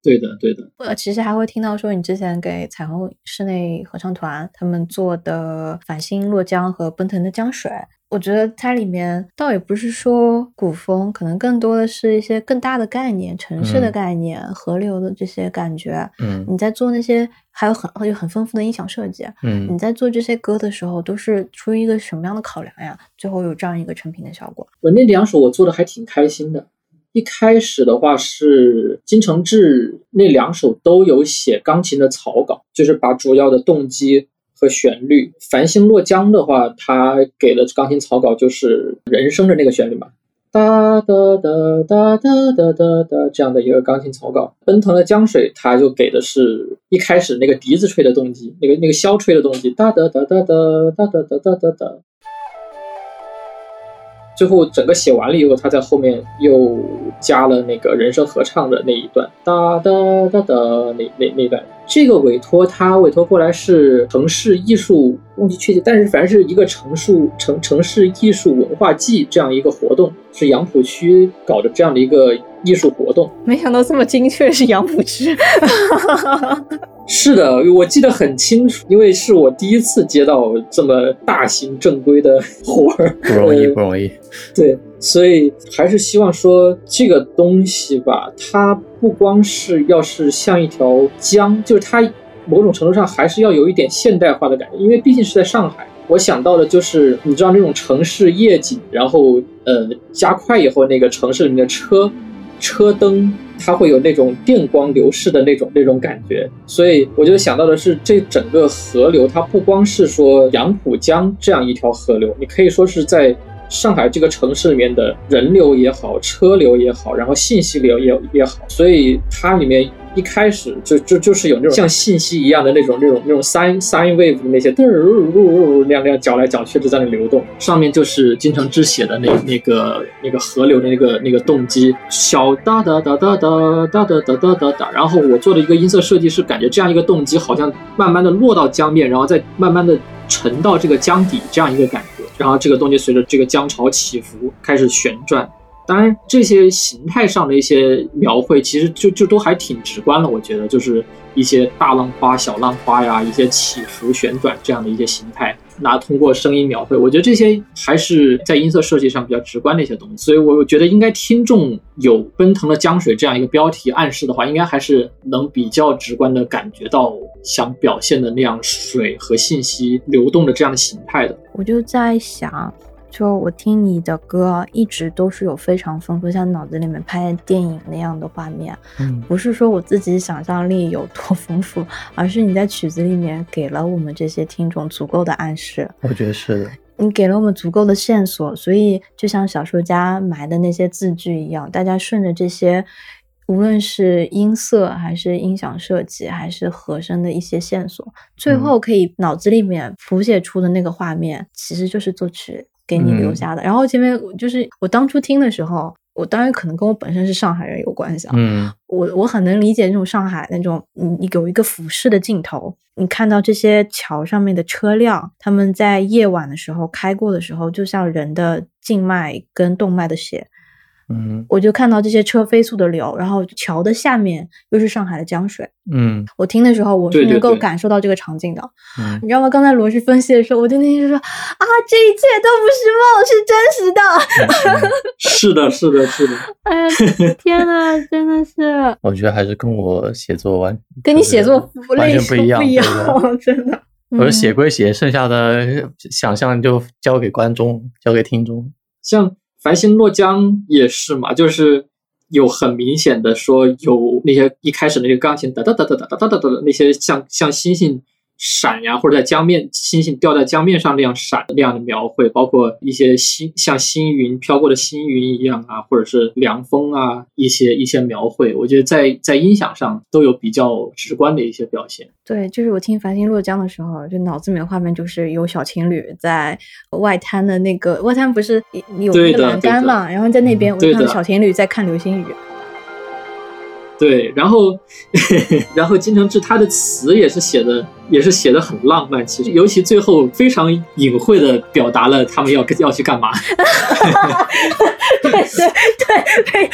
对的，对的。呃，其实还会听到说你之前给彩虹室内合唱团他们做的《繁星落江》和《奔腾的江水》，我觉得它里面倒也不是说古风，可能更多的是一些更大的概念、城市的嗯概念、河流的这些感觉。嗯你在做那些还有很有很丰富的音响设计，嗯你嗯，在做这些歌的时候，都是出于一个什么样的考量呀？最后有这样一个成品的效果。我那两首我做的还挺开心的。一开始的话是金承志那两首都有写钢琴的草稿，就是把主要的动机和旋律。繁星落江的话，他给的钢琴草稿就是人声的那个旋律嘛，哒哒哒哒哒哒哒哒这样的一个钢琴草稿。奔腾的江水，他就给的是一开始那个笛子吹的动机，那个那个箫吹的动机，哒哒哒哒哒哒哒哒哒哒哒。最后整个写完了以后，他在后面又加了那个人声合唱的那一段，哒哒哒哒那那那段。这个委托他委托过来是城市艺术，忘记确切，但是反正是一个城市城城市艺术文化季这样一个活动，是杨浦区搞的这样的一个艺术活动。没想到这么精确是杨浦区。是的，我记得很清楚，因为是我第一次接到这么大型正规的活儿，不容易，呃不容易。对，所以还是希望说这个东西吧，它不光是要是像一条江，就是它某种程度上还是要有一点现代化的感觉，因为毕竟是在上海。我想到的就是你知道那种城市夜景，然后呃加快以后那个城市里面的车车灯。它会有那种电光流逝的那种那种感觉，所以我就想到的是，这整个河流它不光是说杨浦江这样一条河流，你可以说是在上海这个城市里面的人流也好，车流也好，然后信息流也也好，所以它里面一开始就就就是有那种像信息一样的那种那种那种 sine sine wave 的那些嘚儿那样那样搅来搅去的在那流动，上面就是金城之写的那那个那个河流的那个那个动机，小哒哒哒哒哒哒哒哒哒哒哒，然后我做的一个音色设计是感觉这样一个动机好像慢慢的落到江面，然后再慢慢的沉到这个江底这样一个感觉，然后这个东西随着这个江潮起伏开始旋转。当然，这些形态上的一些描绘，其实就就都还挺直观的。我觉得就是一些大浪花、小浪花呀，一些起伏、旋转这样的一些形态，拿通过声音描绘，我觉得这些还是在音色设计上比较直观的一些东西。所以，我觉得应该听众有“奔腾的江水”这样一个标题暗示的话，应该还是能比较直观的感觉到想表现的那样水和信息流动的这样的形态的。我就在想，就我听你的歌，一直都是有非常丰富，像脑子里面拍电影那样的画面。嗯不是说我自己想象力有多丰富，而是你在曲子里面给了我们这些听众足够的暗示，我觉得是的。你给了我们足够的线索，所以就像小说家埋的那些字句一样，大家顺着这些无论是音色还是音响设计，还是和声的一些线索，最嗯后可以脑子里面浮写出的那个画面，其实就是作曲给你留嗯。下的。然后前面就是我当初听的时候，我当然可能跟我本身是上海人有关系啊，嗯。我我很能理解那种上海那种，你你有一个俯视的镜头，你看到这些桥上面的车辆，他们在夜晚的时候开过的时候，就像人的静脉跟动脉的血，嗯我就看到这些车飞速的流，然后桥的下面又是上海的江水。嗯我听的时候，我是能够感受到这个场景的。嗯你知道吗？刚才罗旭分析的时候，我就那就说啊，这一切都不是梦，是真实的。是的，是的，是的。哎呀，天呐，真的是 我觉得还是跟我写作完跟你写作完全不一样，不一样，真的。我说写嗯归写，剩下的想象就交给观众，交给听众。像《繁星落江》也是嘛，就是有很明显的说有那些一开始那个钢琴哒哒哒哒哒哒哒哒哒的那些像像星星闪呀，或者在江面星星掉在江面上那样闪那样的描绘，包括一些星像星云飘过的星云一样啊，或者是凉风啊一些一些描绘，我觉得在在音响上都有比较直观的一些表现。对，就是我听《繁星落江》的时候，就脑子里面画面就是有小情侣在外滩的那个外滩，不是有那个栏杆嘛，然后在那边我就看到小情侣在看流星雨。对，然后，然后金承志他的词也是写的，也是写的很浪漫。其实，尤其最后非常隐晦的表达了他们要要去干嘛。对对对对，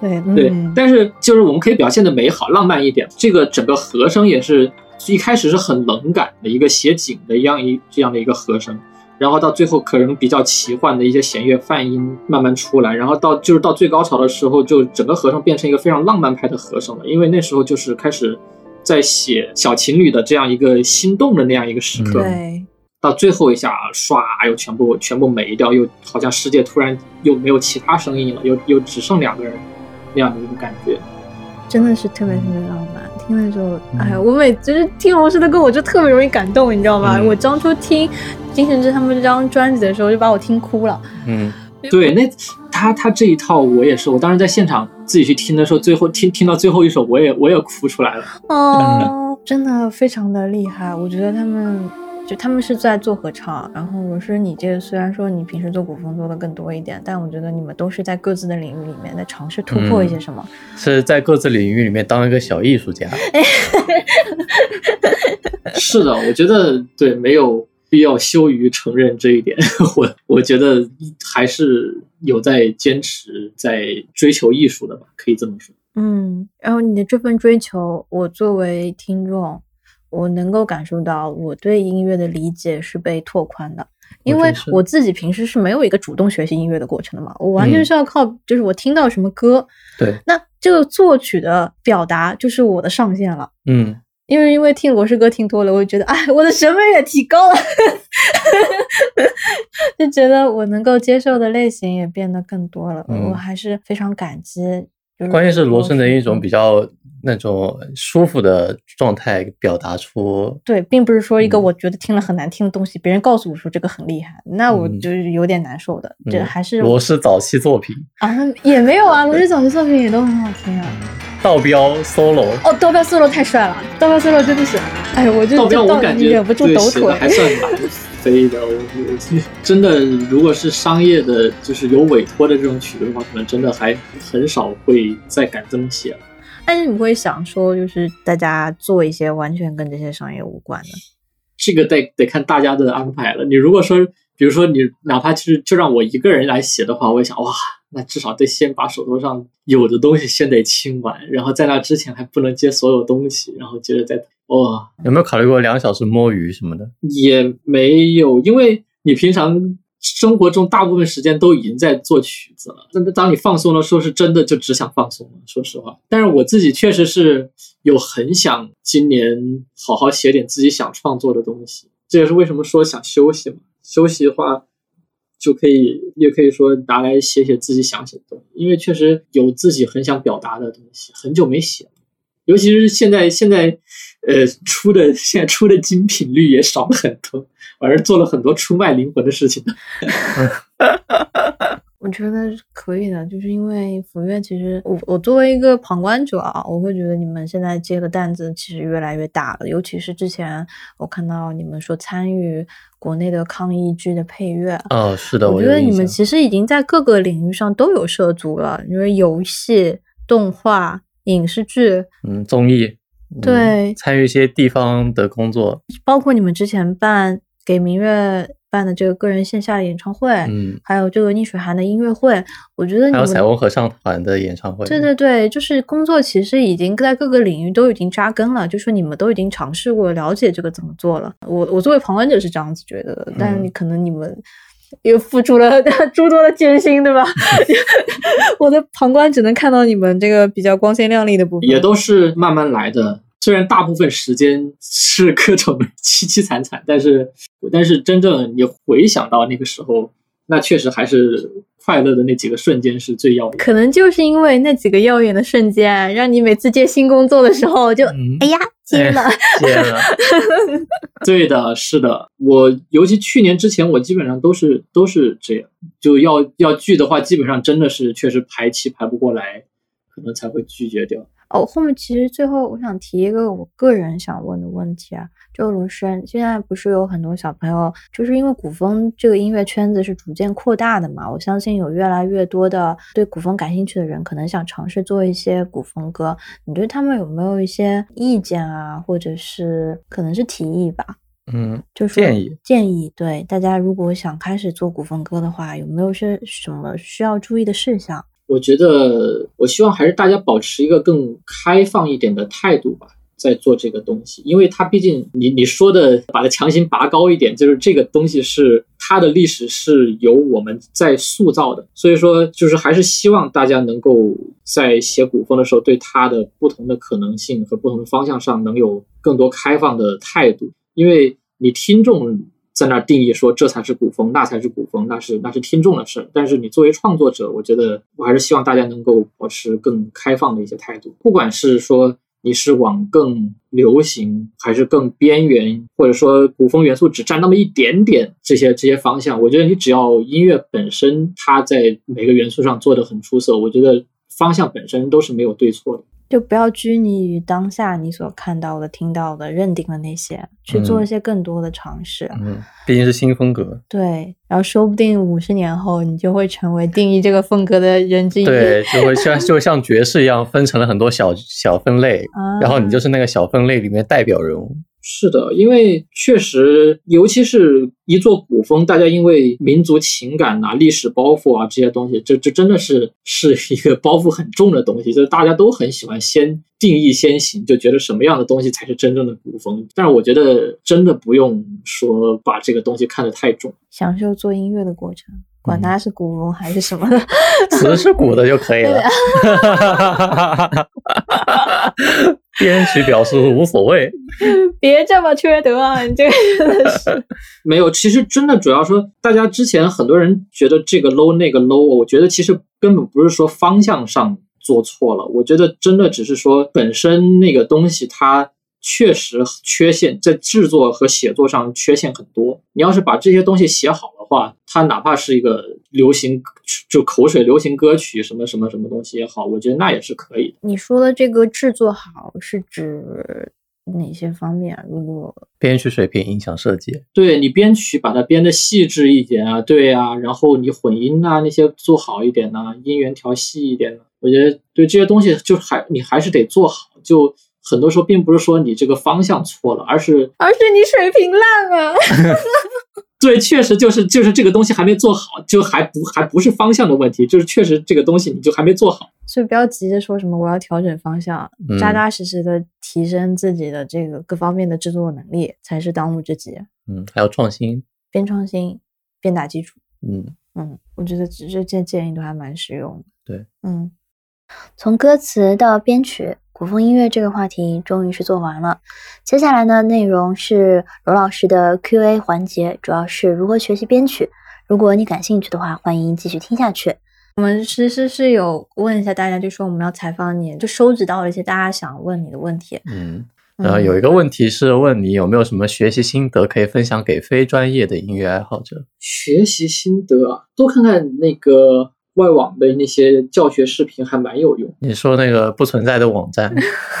对对，嗯，但是就是我们可以表现的美好、浪漫一点。这个整个和声也是一开始是很冷感的一个写景的一样一这样的一个和声，然后到最后可能比较奇幻的一些弦乐泛音慢慢出来，然后到就是到最高潮的时候，就整个和声变成一个非常浪漫派的和声了。因为那时候就是开始在写小情侣的这样一个心动的那样一个时刻，对，到最后一下唰又全部全部没掉，又好像世界突然又没有其他声音了，又又只剩两个人那样的一个感觉。真的是特别特别浪漫。听的时候，哎，我每就是听罗师的歌，我就特别容易感动，你知道吗？嗯我当初听金承志他们这张专辑的时候，就把我听哭了。嗯对，那他他这一套我也是，我当时在现场自己去听的时候，最后听听到最后一首，我也我也哭出来了。哦，真的非常的厉害，我觉得他们就他们是在做合唱，然后我说你这个虽然说你平时做古风做的更多一点，但我觉得你们都是在各自的领域里面在尝试突破一些什么。是在各自领域里面当一个小艺术家。是的，我觉得对，没有必要羞于承认这一点。我我觉得还是有在坚持，在追求艺术的吧，可以这么说。嗯，然后你的这份追求，我作为听众，我能够感受到我对音乐的理解是被拓宽的。因为我自己平时是没有一个主动学习音乐的过程的嘛，我完全嗯是要靠，就是我听到什么歌，对，那这个作曲的表达就是我的上限了。嗯因为因为听罗氏歌听多了，我就觉得，哎，我的审美也提高了，就觉得我能够接受的类型也变得更多了。嗯我还是非常感激。就是关键是罗生的一种嗯比较那种舒服的状态表达出，对，并不是说一个嗯我觉得听了很难听的东西，别人告诉我说这个很厉害，那我嗯就是有点难受的。这嗯还是罗氏早期作品，啊，也没有啊，罗氏早期作品也都很好听啊。道标 solo，哦，道标 solo 太帅了，道标 solo 真的是，哎，我就道标就到我感觉忍不住抖腿。还算蛮 飞的。我我真的，如果是商业的，就是有委托的这种曲子的话，可能真的还很少会再敢这么写了。但是你会想说，就是大家做一些完全跟这些商业无关的，这个得得看大家的安排了。你如果说，比如说你哪怕就是就让我一个人来写的话，我也想哇，那至少得先把手头上有的东西先得清完，然后在那之前还不能接所有东西，然后接着再哇，有没有考虑过两小时摸鱼什么的？也没有，因为你平常生活中大部分时间都已经在做曲子了。那当你放松的时候，是真的就只想放松了。说实话，但是我自己确实是有很想今年好好写点自己想创作的东西。这也是为什么说想休息嘛。休息的话，就可以也可以说拿来写写自己想写的东西，因为确实有自己很想表达的东西，很久没写了。尤其是现在现在，呃，出的现在出的精品率也少了很多，反而做了很多出卖灵魂的事情。我觉得可以的，就是因为福乐，其实我我作为一个旁观者啊，我会觉得你们现在接的担子其实越来越大了，尤其是之前我看到你们说参与国内的抗疫剧的配乐，哦，是的，我觉得你们其实已经在各个领域上都有涉足了，因为游戏、动画、影视剧，嗯综艺，嗯对参与一些地方的工作，包括你们之前办给明月办的这个个人线下的演唱会，嗯，还有这个逆水寒的音乐会，我觉得你们还有彩虹合唱团的演唱会，对对对，就是工作其实已经在各个领域都已经扎根了，就说你们都已经尝试过了解这个怎么做了。我我作为旁观者是这样子觉得的，但嗯你可能你们又付出了 诸多的艰辛，对吧？我的旁观只能看到你们这个比较光鲜亮丽的部分，也都是慢慢来的。虽然大部分时间是各种凄凄惨惨，但是但是真正你回想到那个时候，那确实还是快乐的那几个瞬间是最耀眼的。可能就是因为那几个耀眼的瞬间，让你每次接新工作的时候就、嗯哎呀接了。接了，对的，是的，我尤其去年之前，我基本上都是都是这样，就要要拒的话，基本上真的是确实排期排不过来，可能才会拒绝掉。哦，后面其实最后我想提一个我个人想问的问题啊，就罗生现在不是有很多小朋友，就是因为古风这个音乐圈子是逐渐扩大的嘛，我相信有越来越多的对古风感兴趣的人，可能想尝试做一些古风歌，你对他们有没有一些意见啊，或者是可能是提议吧？嗯，就是建议建议，对大家如果想开始做古风歌的话，有没有些什么需要注意的事项？我觉得，我希望还是大家保持一个更开放一点的态度吧，在做这个东西，因为它毕竟你你说的把它强行拔高一点，就是这个东西是它的历史是由我们在塑造的，所以说就是还是希望大家能够在写古风的时候，对它的不同的可能性和不同的方向上能有更多开放的态度，因为你听众。在那儿定义说这才是古风，那才是古风，那是那是听众的事儿。但是你作为创作者，我觉得我还是希望大家能够保持更开放的一些态度，不管是说你是往更流行，还是更边缘，或者说古风元素只占那么一点点这些这些方向，我觉得你只要音乐本身它在每个元素上做得很出色，我觉得方向本身都是没有对错的。就不要拘泥于当下你所看到的、听到的、认定的那些，去做一些更多的尝试。嗯，毕竟是新风格，对，然后说不定五十年后你就会成为定义这个风格的人之一。对，就会像就像爵士一样分成了很多小小分类，啊，然后你就是那个小分类里面代表人物。是的，因为确实，尤其是一做古风，大家因为民族情感呐、历史包袱啊这些东西，这这真的是是一个包袱很重的东西，就是大家都很喜欢先定义先行，就觉得什么样的东西才是真正的古风。但是我觉得真的不用说把这个东西看得太重。享受做音乐的过程，管嗯它是古风还是什么的。词是古的就可以了。编曲表示无所谓。别这么缺德啊！你这个真的是。没有，其实真的主要说，大家之前很多人觉得这个 low 那个 low，我觉得其实根本不是说方向上做错了，我觉得真的只是说本身那个东西它确实缺陷，在制作和写作上缺陷很多。你要是把这些东西写好的话，它哪怕是一个流行就口水流行歌曲什么什么什么东西也好，我觉得那也是可以的。你说的这个制作好是指哪些方面啊？如果编曲水平影响设计，对你编曲把它编的细致一点啊，对啊，然后你混音啊那些做好一点呐、音源调细一点、啊，我觉得对这些东西就还你还是得做好。就很多时候并不是说你这个方向错了，而是而是你水平烂啊！对，确实就是就是这个东西还没做好，就还不还不是方向的问题，就是确实这个东西你就还没做好。所以不要急着说什么我要调整方向，嗯扎扎实实的提升自己的这个各方面的制作能力才是当务之急。嗯，还有创新，边创新边打基础。嗯，嗯，我觉得这这些建议都还蛮实用的。对，嗯，从歌词到编曲，古风音乐这个话题终于是做完了。接下来呢，内容是罗老师的 Q&A 环节，主要是如何学习编曲。如果你感兴趣的话，欢迎继续听下去。我们其实是有问一下大家，就说我们要采访你，就收集到了一些大家想问你的问题。嗯，然后有一个问题是问你有没有什么学习心得可以分享给非专业的音乐爱好者？学习心得啊，多看看那个外网的那些教学视频还蛮有用。你说那个不存在的网站，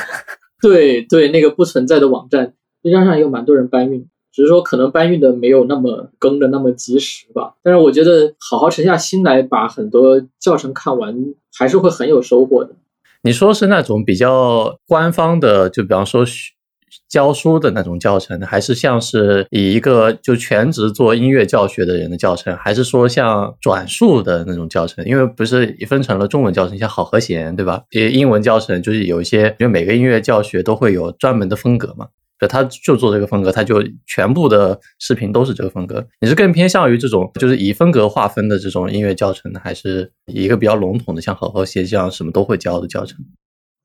对对，那个不存在的网站，B 站上也有蛮多人搬运，只是说可能搬运的没有那么更的那么及时吧。但是我觉得好好沉下心来把很多教程看完，还是会很有收获的。你说是那种比较官方的，就比方说学教书的那种教程，还是像是以一个就全职做音乐教学的人的教程，还是说像转述的那种教程？因为不是分成了中文教程，像好和弦，对吧？也英文教程就是有一些，因为每个音乐教学都会有专门的风格嘛。就他就做这个风格，他就全部的视频都是这个风格。你是更偏向于这种就是以风格划分的这种音乐教程呢，还是一个比较笼统的像好和弦这样什么都会教的教程？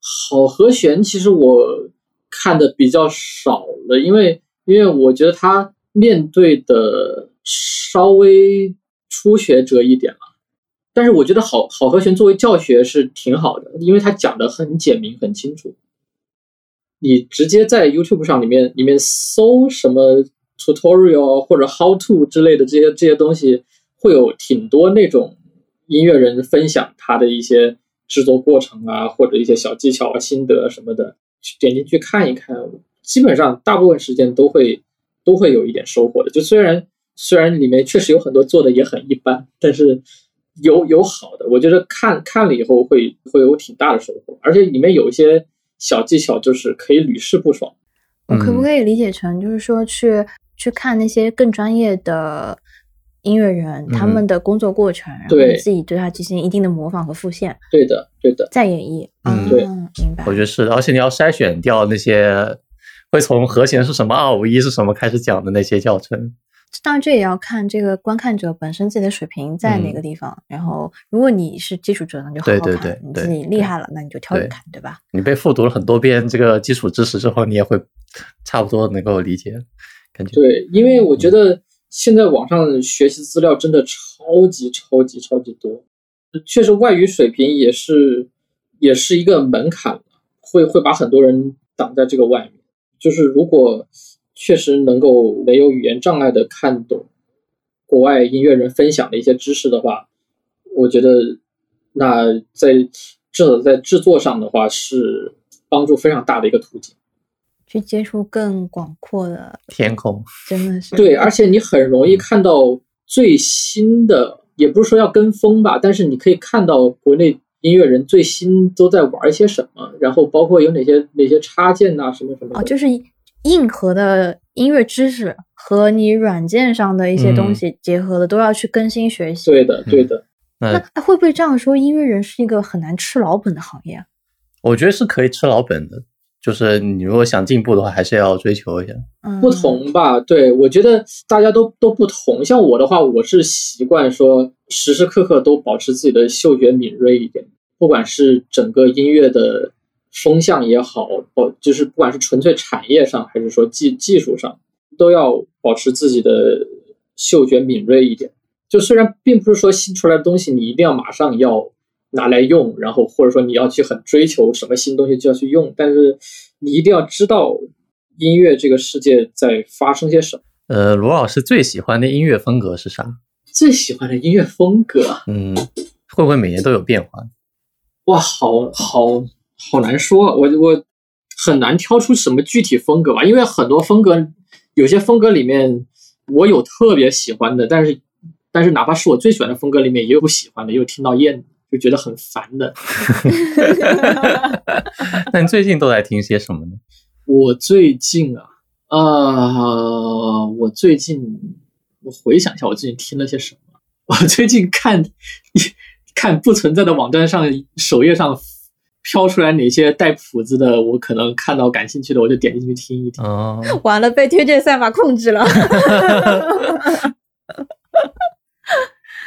好和弦其实我看的比较少了，因为因为我觉得他面对的稍微初学者一点了。但是我觉得好好和弦作为教学是挺好的，因为他讲的很简明很清楚。你直接在 YouTube 上里面里面搜什么 tutorial 或者 how to 之类的这些这些东西，会有挺多那种音乐人分享他的一些制作过程啊，或者一些小技巧啊、心得什么的，点进去看一看，基本上大部分时间都会都会有一点收获的。就虽然虽然里面确实有很多做的也很一般，但是有有好的，我觉得看看了以后会会有挺大的收获，而且里面有一些。小技巧就是可以屡试不爽。我可不可以理解成，就是说去去看那些更专业的音乐人他们的工作过程，然后自己对他进行一定的模仿和复现？对的，对的，再演绎。嗯，对，明白。我觉得是的，而且你要筛选掉那些会从和弦是什么、二五一是什么开始讲的那些教程。当然，这也要看这个观看者本身自己的水平在哪个地方。然后，如果你是基础者，那就好好看；你自己厉害了，那你就挑着看，对吧？你被复读了很多遍这个基础知识之后，你也会差不多能够理解。感觉对，因为我觉得现在网上学习资料真的超级超级超级多，确实外语水平也是也是一个门槛，会会把很多人挡在这个外面。就是如果。确实能够没有语言障碍的看懂国外音乐人分享的一些知识的话，我觉得那在至少在制作上的话是帮助非常大的一个途径，去接触更广阔的天空，真的是对，而且你很容易看到最新的，也不是说要跟风吧，但是你可以看到国内音乐人最新都在玩一些什么，然后包括有哪些哪些插件呐，什么什么哦，就是。硬核的音乐知识和你软件上的一些东西结合的，都要去更新学习。对的，对的。那会不会这样说？音乐人是一个很难吃老本的行业？我觉得是可以吃老本的，就是你如果想进步的话，还是要追求一下。不同吧？对，我觉得大家都都不同。像我的话，我是习惯说时时刻刻都保持自己的嗅觉敏锐一点，不管是整个音乐的。风向也好，哦，就是不管是纯粹产业上，还是说技技术上，都要保持自己的嗅觉敏锐一点。就虽然并不是说新出来的东西你一定要马上要拿来用，然后或者说你要去很追求什么新东西就要去用，但是你一定要知道音乐这个世界在发生些什么。呃，罗老师最喜欢的音乐风格是啥？最喜欢的音乐风格，嗯，会不会每年都有变化？哇，好好。好难说，我我很难挑出什么具体风格吧，因为很多风格，有些风格里面我有特别喜欢的，但是但是哪怕是我最喜欢的风格里面，也有不喜欢的，也有听到厌，就觉得很烦的。那你最近都在听些什么呢？我最近啊啊，我最近我回想一下，我最近听了些什么？我最近看 看不存在的网站上首页上。飘出来哪些带谱子的，我可能看到感兴趣的，我就点进去听一听。哦，完了，被推荐算法控制了。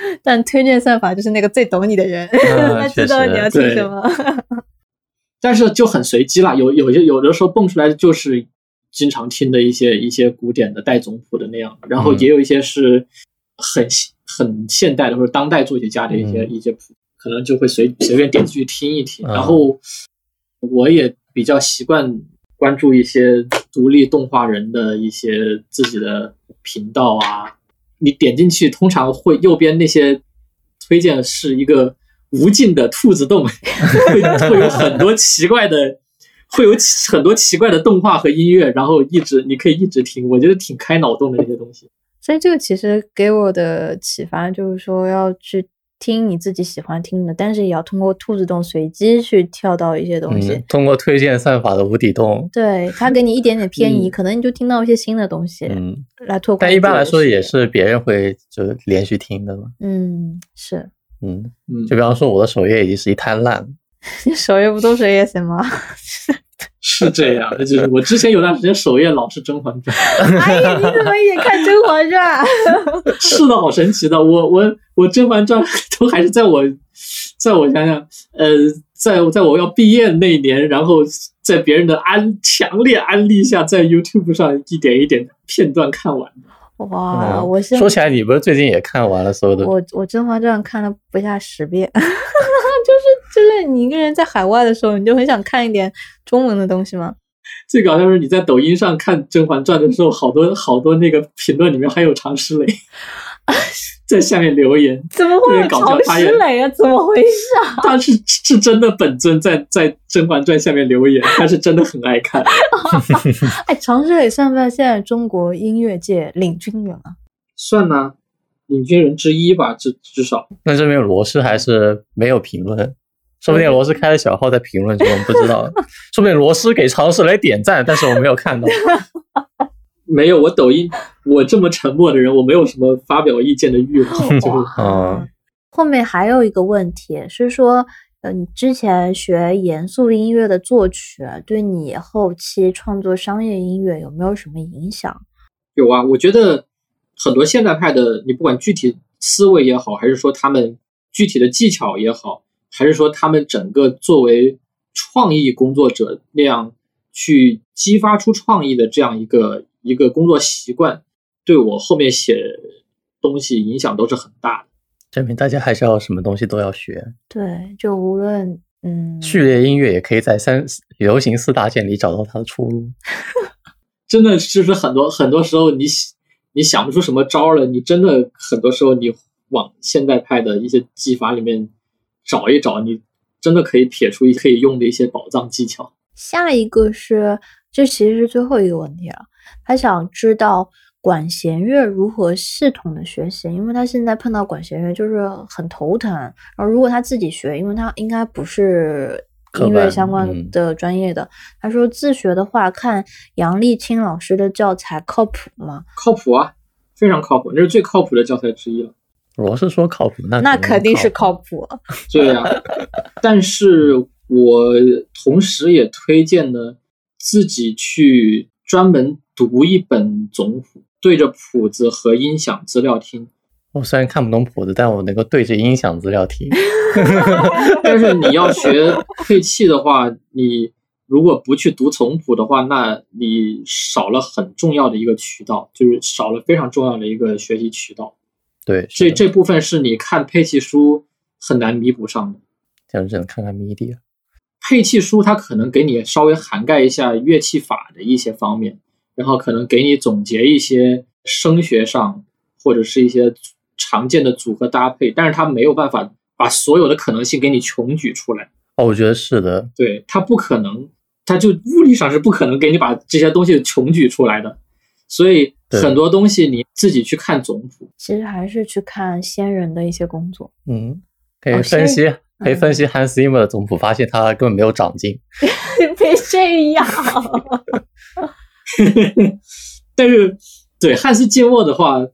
但推荐算法就是那个最懂你的人，他知道你要听什么。但是就很随机了，有有些有的时候蹦出来就是经常听的一些一些古典的带总谱的那样，然后也有一些是很很现代的或者当代作曲家的一些一些谱。可能就会随随便点进去听一听，然后我也比较习惯关注一些独立动画人的一些自己的频道啊。你点进去，通常会右边那些推荐是一个无尽的兔子洞，会有很多奇怪的，会有很多奇怪的动画和音乐，然后一直你可以一直听，我觉得挺开脑洞的这些东西。所以这个其实给我的启发就是说要去听你自己喜欢听的，但是也要通过兔子洞随机去跳到一些东西。嗯，通过推荐算法的无底洞，对他给你一点点 偏移，嗯可能你就听到一些新的东西，嗯，来拓宽。但一般来说也，是别人会就连续听的嘛，嗯，是。嗯，嗯就，比方说我的首页已经是一滩烂，你首页不都是 ASMR？是这样的，就是我之前有段时间首页老是《甄嬛传》，哎呀，你怎么也看《甄嬛传》？是的，好神奇的。我我我《甄嬛传》都还是在我，在我想想，呃，在在我要毕业那一年，然后在别人的安强烈安利下，在 YouTube 上一点一点片段看完。哇，嗯我是说起来，你不是最近也看完了所有的？我我《甄嬛传》看了不下十遍，就是就是你一个人在海外的时候，你就很想看一点中文的东西吗。最搞笑是你在抖音上看《甄嬛传》的时候，好多好多那个评论里面还有常石磊 在下面留言，怎么会常石磊啊？怎么回事啊？他是是真的本尊在在《甄嬛传》下面留言，他是真的很爱看。哎，常石磊算不算现在中国音乐界领军人啊？算呢，领军人之一吧，至至少。那证明罗斯还是没有评论，说不定罗斯开了小号在评论，中我们不知道。说不定罗斯给常识来点赞，但是我没有看到。没有，我抖音，我这么沉默的人，我没有什么发表意见的欲望，就是嗯，后面还有一个问题是说，呃，你之前学严肃音乐的作曲，对你后期创作商业音乐有没有什么影响？有啊。我觉得很多现代派的，你不管具体思维也好，还是说他们具体的技巧也好，还是说他们整个作为创意工作者那样去激发出创意的这样一个一个工作习惯，对我后面写东西影响都是很大的。证明大家还是要什么东西都要学。对，就无论嗯，序列音乐也可以在三流行四大件里找到它的出路。真的就是很多很多时候你想你想不出什么招了，你真的很多时候你往现代派的一些技法里面找一找，你真的可以撇出一可以用的一些宝藏技巧。下一个是，这其实是最后一个问题了。他想知道管弦乐如何系统的学习，因为他现在碰到管弦乐就是很头疼。然后如果他自己学，因为他应该不是音乐相关嗯的专业的，他说自学的话，看杨丽青老师的教材靠谱吗？靠谱啊，非常靠谱，那是最靠谱的教材之一了。我是说靠谱，那那肯肯定是靠靠谱。对呀、但是我同时也推荐呢，自己去专门读一本总谱，对着谱子和音响资料听。我虽然看不懂谱子，但我能够对着音响资料听。但是你要学配器的话，你如果不去读从谱的话，那你少了很重要的一个渠道，就是少了非常重要的一个学习渠道。对，这是的这部分是你看配器书很难弥补上的。这样只能看看 MIDI 了。配器书它可能给你稍微涵盖一下乐器法的一些方面，然后可能给你总结一些声学上或者是一些常见的组合搭配，但是它没有办法把所有的可能性给你穷举出来。哦，我觉得是的，对，他不可能，他就物理上是不可能给你把这些东西穷举出来的。所以很多东西你自己去看总谱，其实还是去看先人的一些工作。嗯，可以哦分析，可以嗯分析 Hans Zimmer 的总谱，发现他根本没有长进。别这样。但是对汉斯季默的话，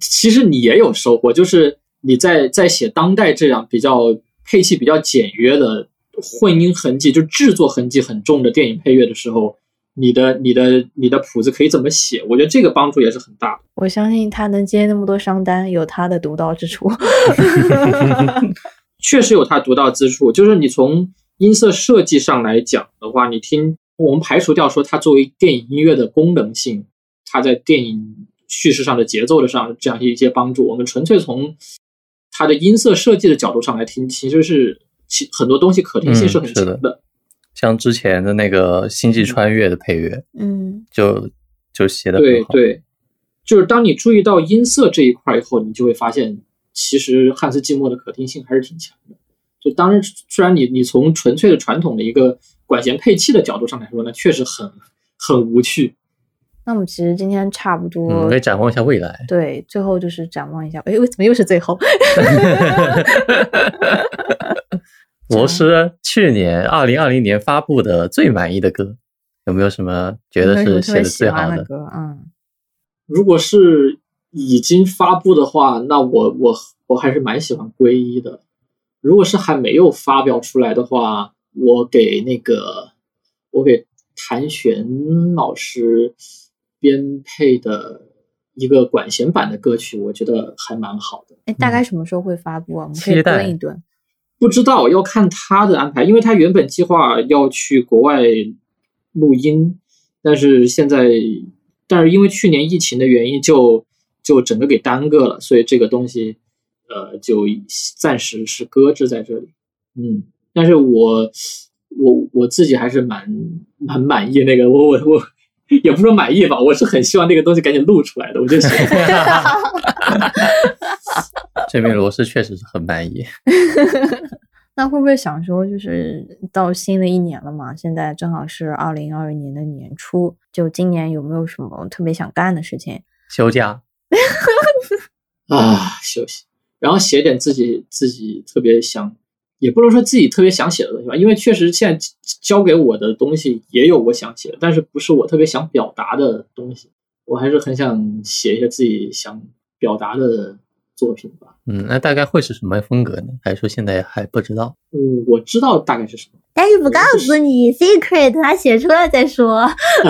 其实你也有收获，就是你在在写当代这样比较配器比较简约的混音痕迹，就制作痕迹很重的电影配乐的时候，你的你的你的谱子可以怎么写？我觉得这个帮助也是很大的。我相信他能接那么多商单，有他的独到之处。确实有他独到之处，就是你从音色设计上来讲的话，你听我们排除掉说它作为电影音乐的功能性，它在电影叙事上的节奏的上这样一些帮助，我们纯粹从它的音色设计的角度上来听，其实是其很多东西可听性是很强的。像之前的那个《星际穿越》的配乐，嗯，就就写的很好。对对，就是当你注意到音色这一块以后，你就会发现其实汉斯季默的可听性还是挺强的。就当然，虽然你你从纯粹的传统的一个管弦配器的角度上来说呢，确实很很无趣。那我们其实今天差不多，嗯，可以展望一下未来。对，最后就是展望一下。哎，为什么又是最后？罗斯去年二零二零年发布的最满意的歌，有没有什么觉得是写的最好的歌？嗯，如果是已经发布的话，那我我我还是蛮喜欢皈依的。如果是还没有发表出来的话，我给那个我给谭旋老师编配的一个管弦版的歌曲，我觉得还蛮好的。哎，大概什么时候会发布啊？我们可以蹲一蹲。不知道要看他的安排，因为他原本计划要去国外录音，但是现在，但是因为去年疫情的原因，就就整个给耽搁了，所以这个东西，呃，就暂时是搁置在这里。嗯，但是我我我自己还是蛮蛮满意那个，我我我 也不是说满意吧，我是很希望那个东西赶紧录出来的，我就喜欢。这名罗斯确实是很满意。那会不会想说，就是到新的一年了嘛？现在正好是二零二一年的年初，就今年有没有什么特别想干的事情？休假啊，休息，然后写点自己自己特别想，也不能说自己特别想写的东西吧，因为确实现在交给我的东西也有我想写的，但是不是我特别想表达的东西。我还是很想写一些自己想表达的。作品吧，嗯，那大概会是什么风格呢？还是说现在还不知道？嗯，我知道大概是什么，但是不告诉你，secret，他写出来再说。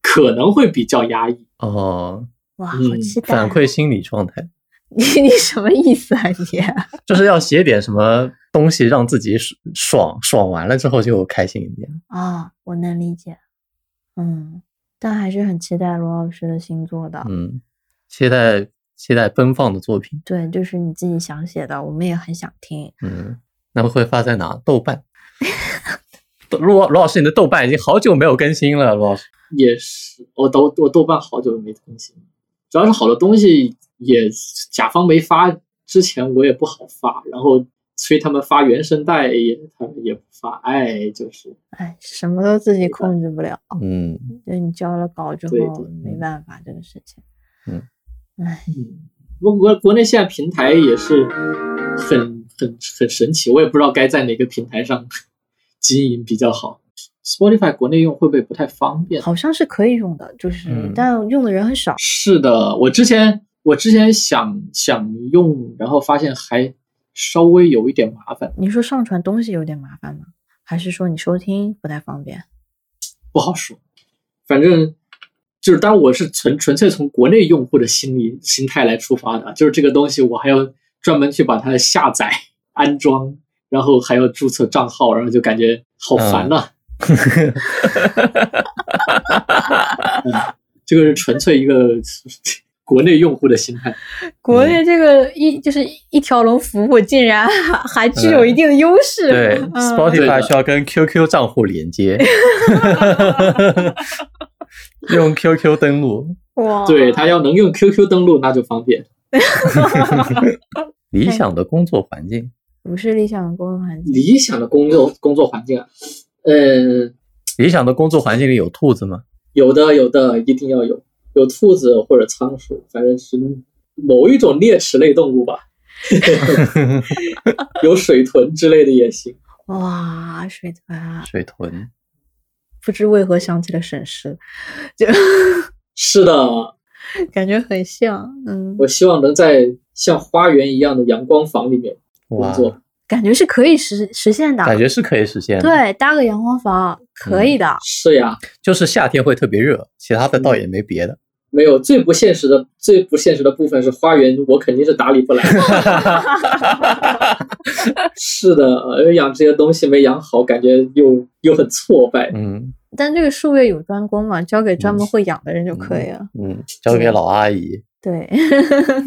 可能会比较压抑哦。哇，好期待！反馈心理状态，你你什么意思啊？你 就是要写点什么东西，让自己爽爽完了之后就开心一点啊。我能理解，嗯，但还是很期待罗老师的新作的，嗯。期待期待奔放的作品，对，就是你自己想写的，我们也很想听。嗯，那么会发在哪？豆瓣。罗罗老师，你的豆瓣已经好久没有更新了。罗老师也是，我豆我豆瓣好久没更新，主要是好多东西也甲方没发之前我也不好发，然后催他们发原声带也他们也不发，哎，就是哎，什么都自己控制不了。嗯，就你交了稿之后没办法这个事情。嗯。唉，不过国内现在平台也是很很很神奇，我也不知道该在哪个平台上 经营比较好。Spotify 国内用会不会不太方便？好像是可以用的，就是但用的人很少。是的，我之前我之前想想用，然后发现还稍微有一点麻烦。你说上传东西有点麻烦吗？还是说你收听不太方便？不好说，反正。就是当我是纯纯粹从国内用户的心理心态来出发的，就是这个东西我还要专门去把它下载、安装，然后还要注册账号，然后就感觉好烦呐。这个是纯粹一个国内用户的心态。国内这个一就是一条龙服务，竟然还具有一定的优势。对，Spotify 需要跟 QQ 账户连接。用 QQ 登录哇，对他要能用 QQ 登录那就方便。理想的工作环境不是理想的工作环境，理想的工作工作环境啊，呃，理想的工作环境里有兔子吗？有的，有的，一定要有，有兔子或者仓鼠，反正是某一种啮齿类动物吧。有水豚之类的也行。哇，水豚，水豚。不知为何想起了沈氏，就是的，感觉很像。嗯，我希望能在像花园一样的阳光房里面工作，感觉是可以实实现的。感觉是可以实现。对，搭个阳光房可以的。是呀，就是夏天会特别热，其他的倒也没别的。没有最不现实的，最不现实的部分是花园，我肯定是打理不来。是的，养这些东西没养好，感觉又又很挫败。嗯，但这个术业有专攻嘛，交给专门会养的人就可以了。嗯，交给老阿姨。对，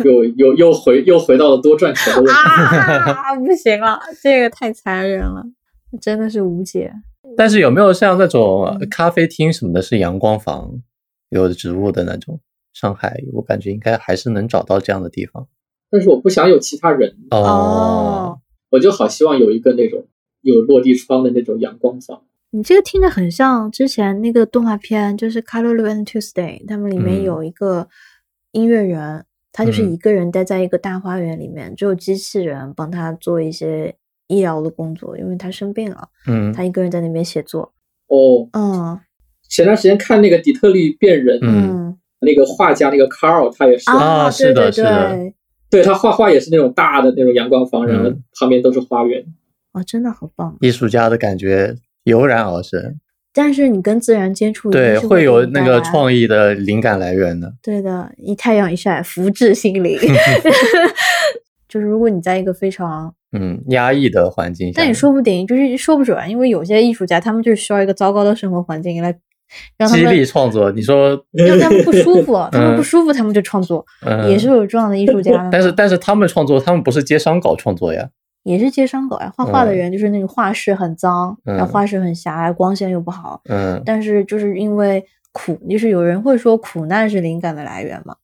又又又回又回到了多赚钱的问题。啊，不行了，这个太残忍了，真的是无解。但是有没有像那种咖啡厅什么的，是阳光房？有植物的那种，上海，我感觉应该还是能找到这样的地方。但是我不想有其他人，哦，我就好希望有一个那种有落地窗的那种阳光房。你这个听着很像之前那个动画片，就是《Color and Tuesday》，他们里面嗯有一个音乐人，他就是嗯一个人待在一个大花园里面，只有机器人帮他做一些医疗的工作，因为他生病了，嗯他一个人在那边写作。哦，嗯前段时间看那个底特律变人，嗯嗯那个画家那个 Carl，他也是，啊是的是的对，他画画也是那种大的那种阳光房，然后嗯旁边都是花园。哇，真的好棒！艺术家的感觉油然而生，但是你跟自然接触，对，会会有那个。创意的灵感来源的。对的，一太阳一晒，福至心灵。就是如果你在一个非常，嗯，压抑的环境下，但也说不定，就是说不准，因为有些艺术家他们就是需要一个糟糕的生活环境来让他激励创作。你说，让他们不舒服，他们嗯。不舒服，他们就创作，嗯，也是有这样的艺术家。但是但是他们创作，他们不是接商稿创作呀。也是接商稿呀，画画的嗯。人就是那个画室很脏，然后嗯。画室很狭隘，光线又不好，嗯。但是就是因为苦，就是有人会说苦难是灵感的来源嘛，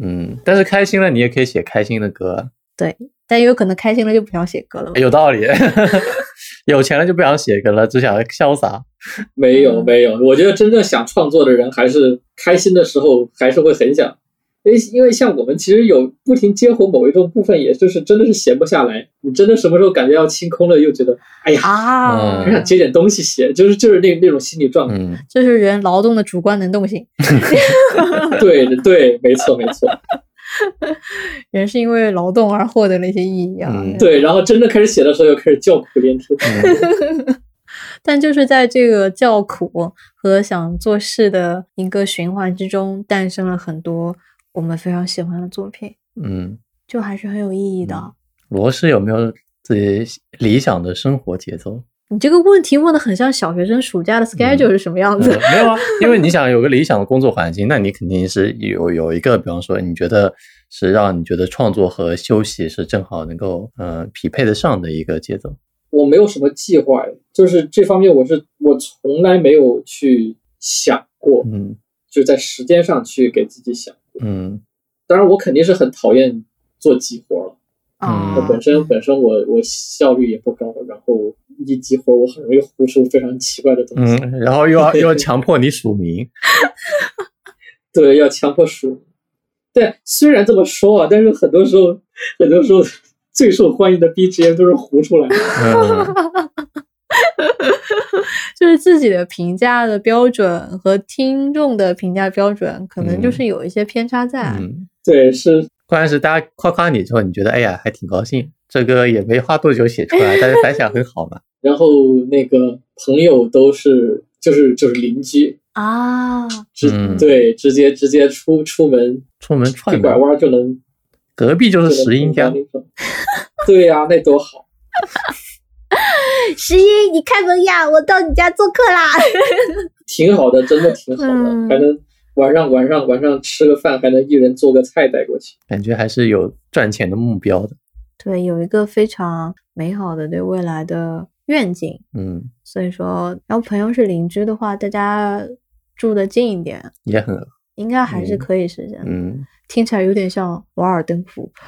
嗯，但是开心了，你也可以写开心的歌啊，对，但也有可能开心了就不想写歌了。有道理。有钱了就不想写歌了，只想潇洒。没有嗯没有，我觉得真正想创作的人，还是开心的时候还是会很想。因为因为像我们其实有不停接活某一种部分，也就是真的是闲不下来。你真的什么时候感觉要清空了，又觉得哎呀，啊，很想接点东西写，就是就是那那种心理状态。嗯这是人劳动的主观能动性。对对，没错没错。人是因为劳动而获得了一些意义啊。嗯对，然后真的开始写的时候，又开始叫苦连天。嗯 但就是在这个叫苦和想做事的一个循环之中，诞生了很多我们非常喜欢的作品，嗯，就还是很有意义的。嗯罗氏有没有自己理想的生活节奏？你这个问题问的很像小学生暑假的 schedule 是什么样子？嗯 没有啊，因为你想有个理想的工作环境，那你肯定是有有一个，比方说你觉得是让你觉得创作和休息是正好能够呃匹配得上的一个节奏。我没有什么计划，就是这方面我是我从来没有去想过，嗯就在时间上去给自己想过。嗯当然，我肯定是很讨厌做急活了。啊我本身本身我我效率也不高，然后一急活我很容易胡出非常奇怪的东西。嗯，然后又要 又要强迫你署名，对，要强迫数。对，虽然这么说啊，但是很多时候很多时候最受欢迎的 BGM 都是胡出来的。嗯 就是自己的评价的标准和听众的评价标准，可能就是有一些偏差在。嗯，对，是关键是大家夸夸你之后，你觉得哎呀还挺高兴，这个也没花多久写出来，但是反响很好嘛。然后那个朋友都是就是就是邻居，啊，直、嗯对直接直接出出门出门一串门，拐弯就能隔壁就是石英家。对呀、那多好。十一，你开门呀，我到你家做客啦。挺好的，真的挺好的，嗯还能晚上晚上晚上吃个饭，还能一人做个菜带过去。感觉还是有赚钱的目标的。对，有一个非常美好的对未来的愿景。嗯，所以说，然后朋友是邻居的话，大家住的近一点，也很应该还是嗯可以实现的。嗯听起来有点像瓦尔登湖。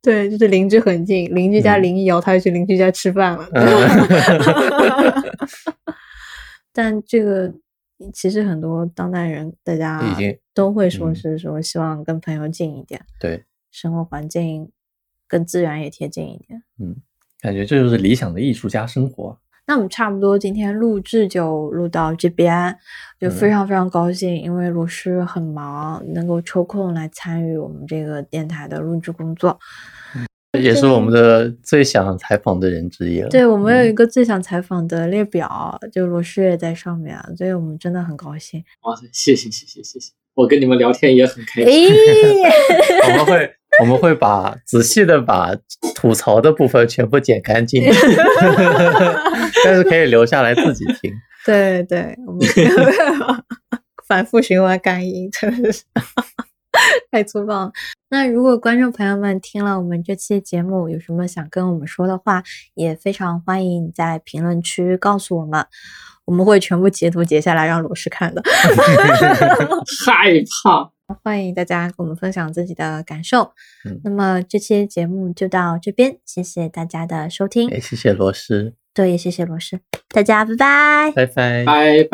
对，就是邻居很近，邻居家嗯邻一摇，他就去邻居家吃饭了。嗯 但这个其实很多当代人，大家都会说嗯是说希望跟朋友近一点，对，生活环境跟自然也贴近一点。感觉这就是理想的艺术家生活。那我们差不多今天录制就录到这边，就非嗯常非常高兴，因为罗师很忙，能够抽空来参与我们这个电台的录制工作。也是我们的最想采访的人之一了。对我们有一嗯个最想采访的列表，就罗师也在上面，所以我们真的很高兴。哇塞，谢谢谢谢谢谢，我跟你们聊天也很开心。诶 我们会我们会把仔细的把吐槽的部分全部剪干净，但是可以留下来自己听。对对，我们反复循环感应，真的是太粗暴了。那如果观众朋友们听了我们这期节目，有什么想跟我们说的话，也非常欢迎你在评论区告诉我们。我们会全部截图截下来让罗师看的。害怕。欢迎大家跟我们分享自己的感受。嗯那么这期节目就到这边，谢谢大家的收听，哎，谢谢罗师，对，也谢谢罗师，大家拜拜。拜拜。拜拜。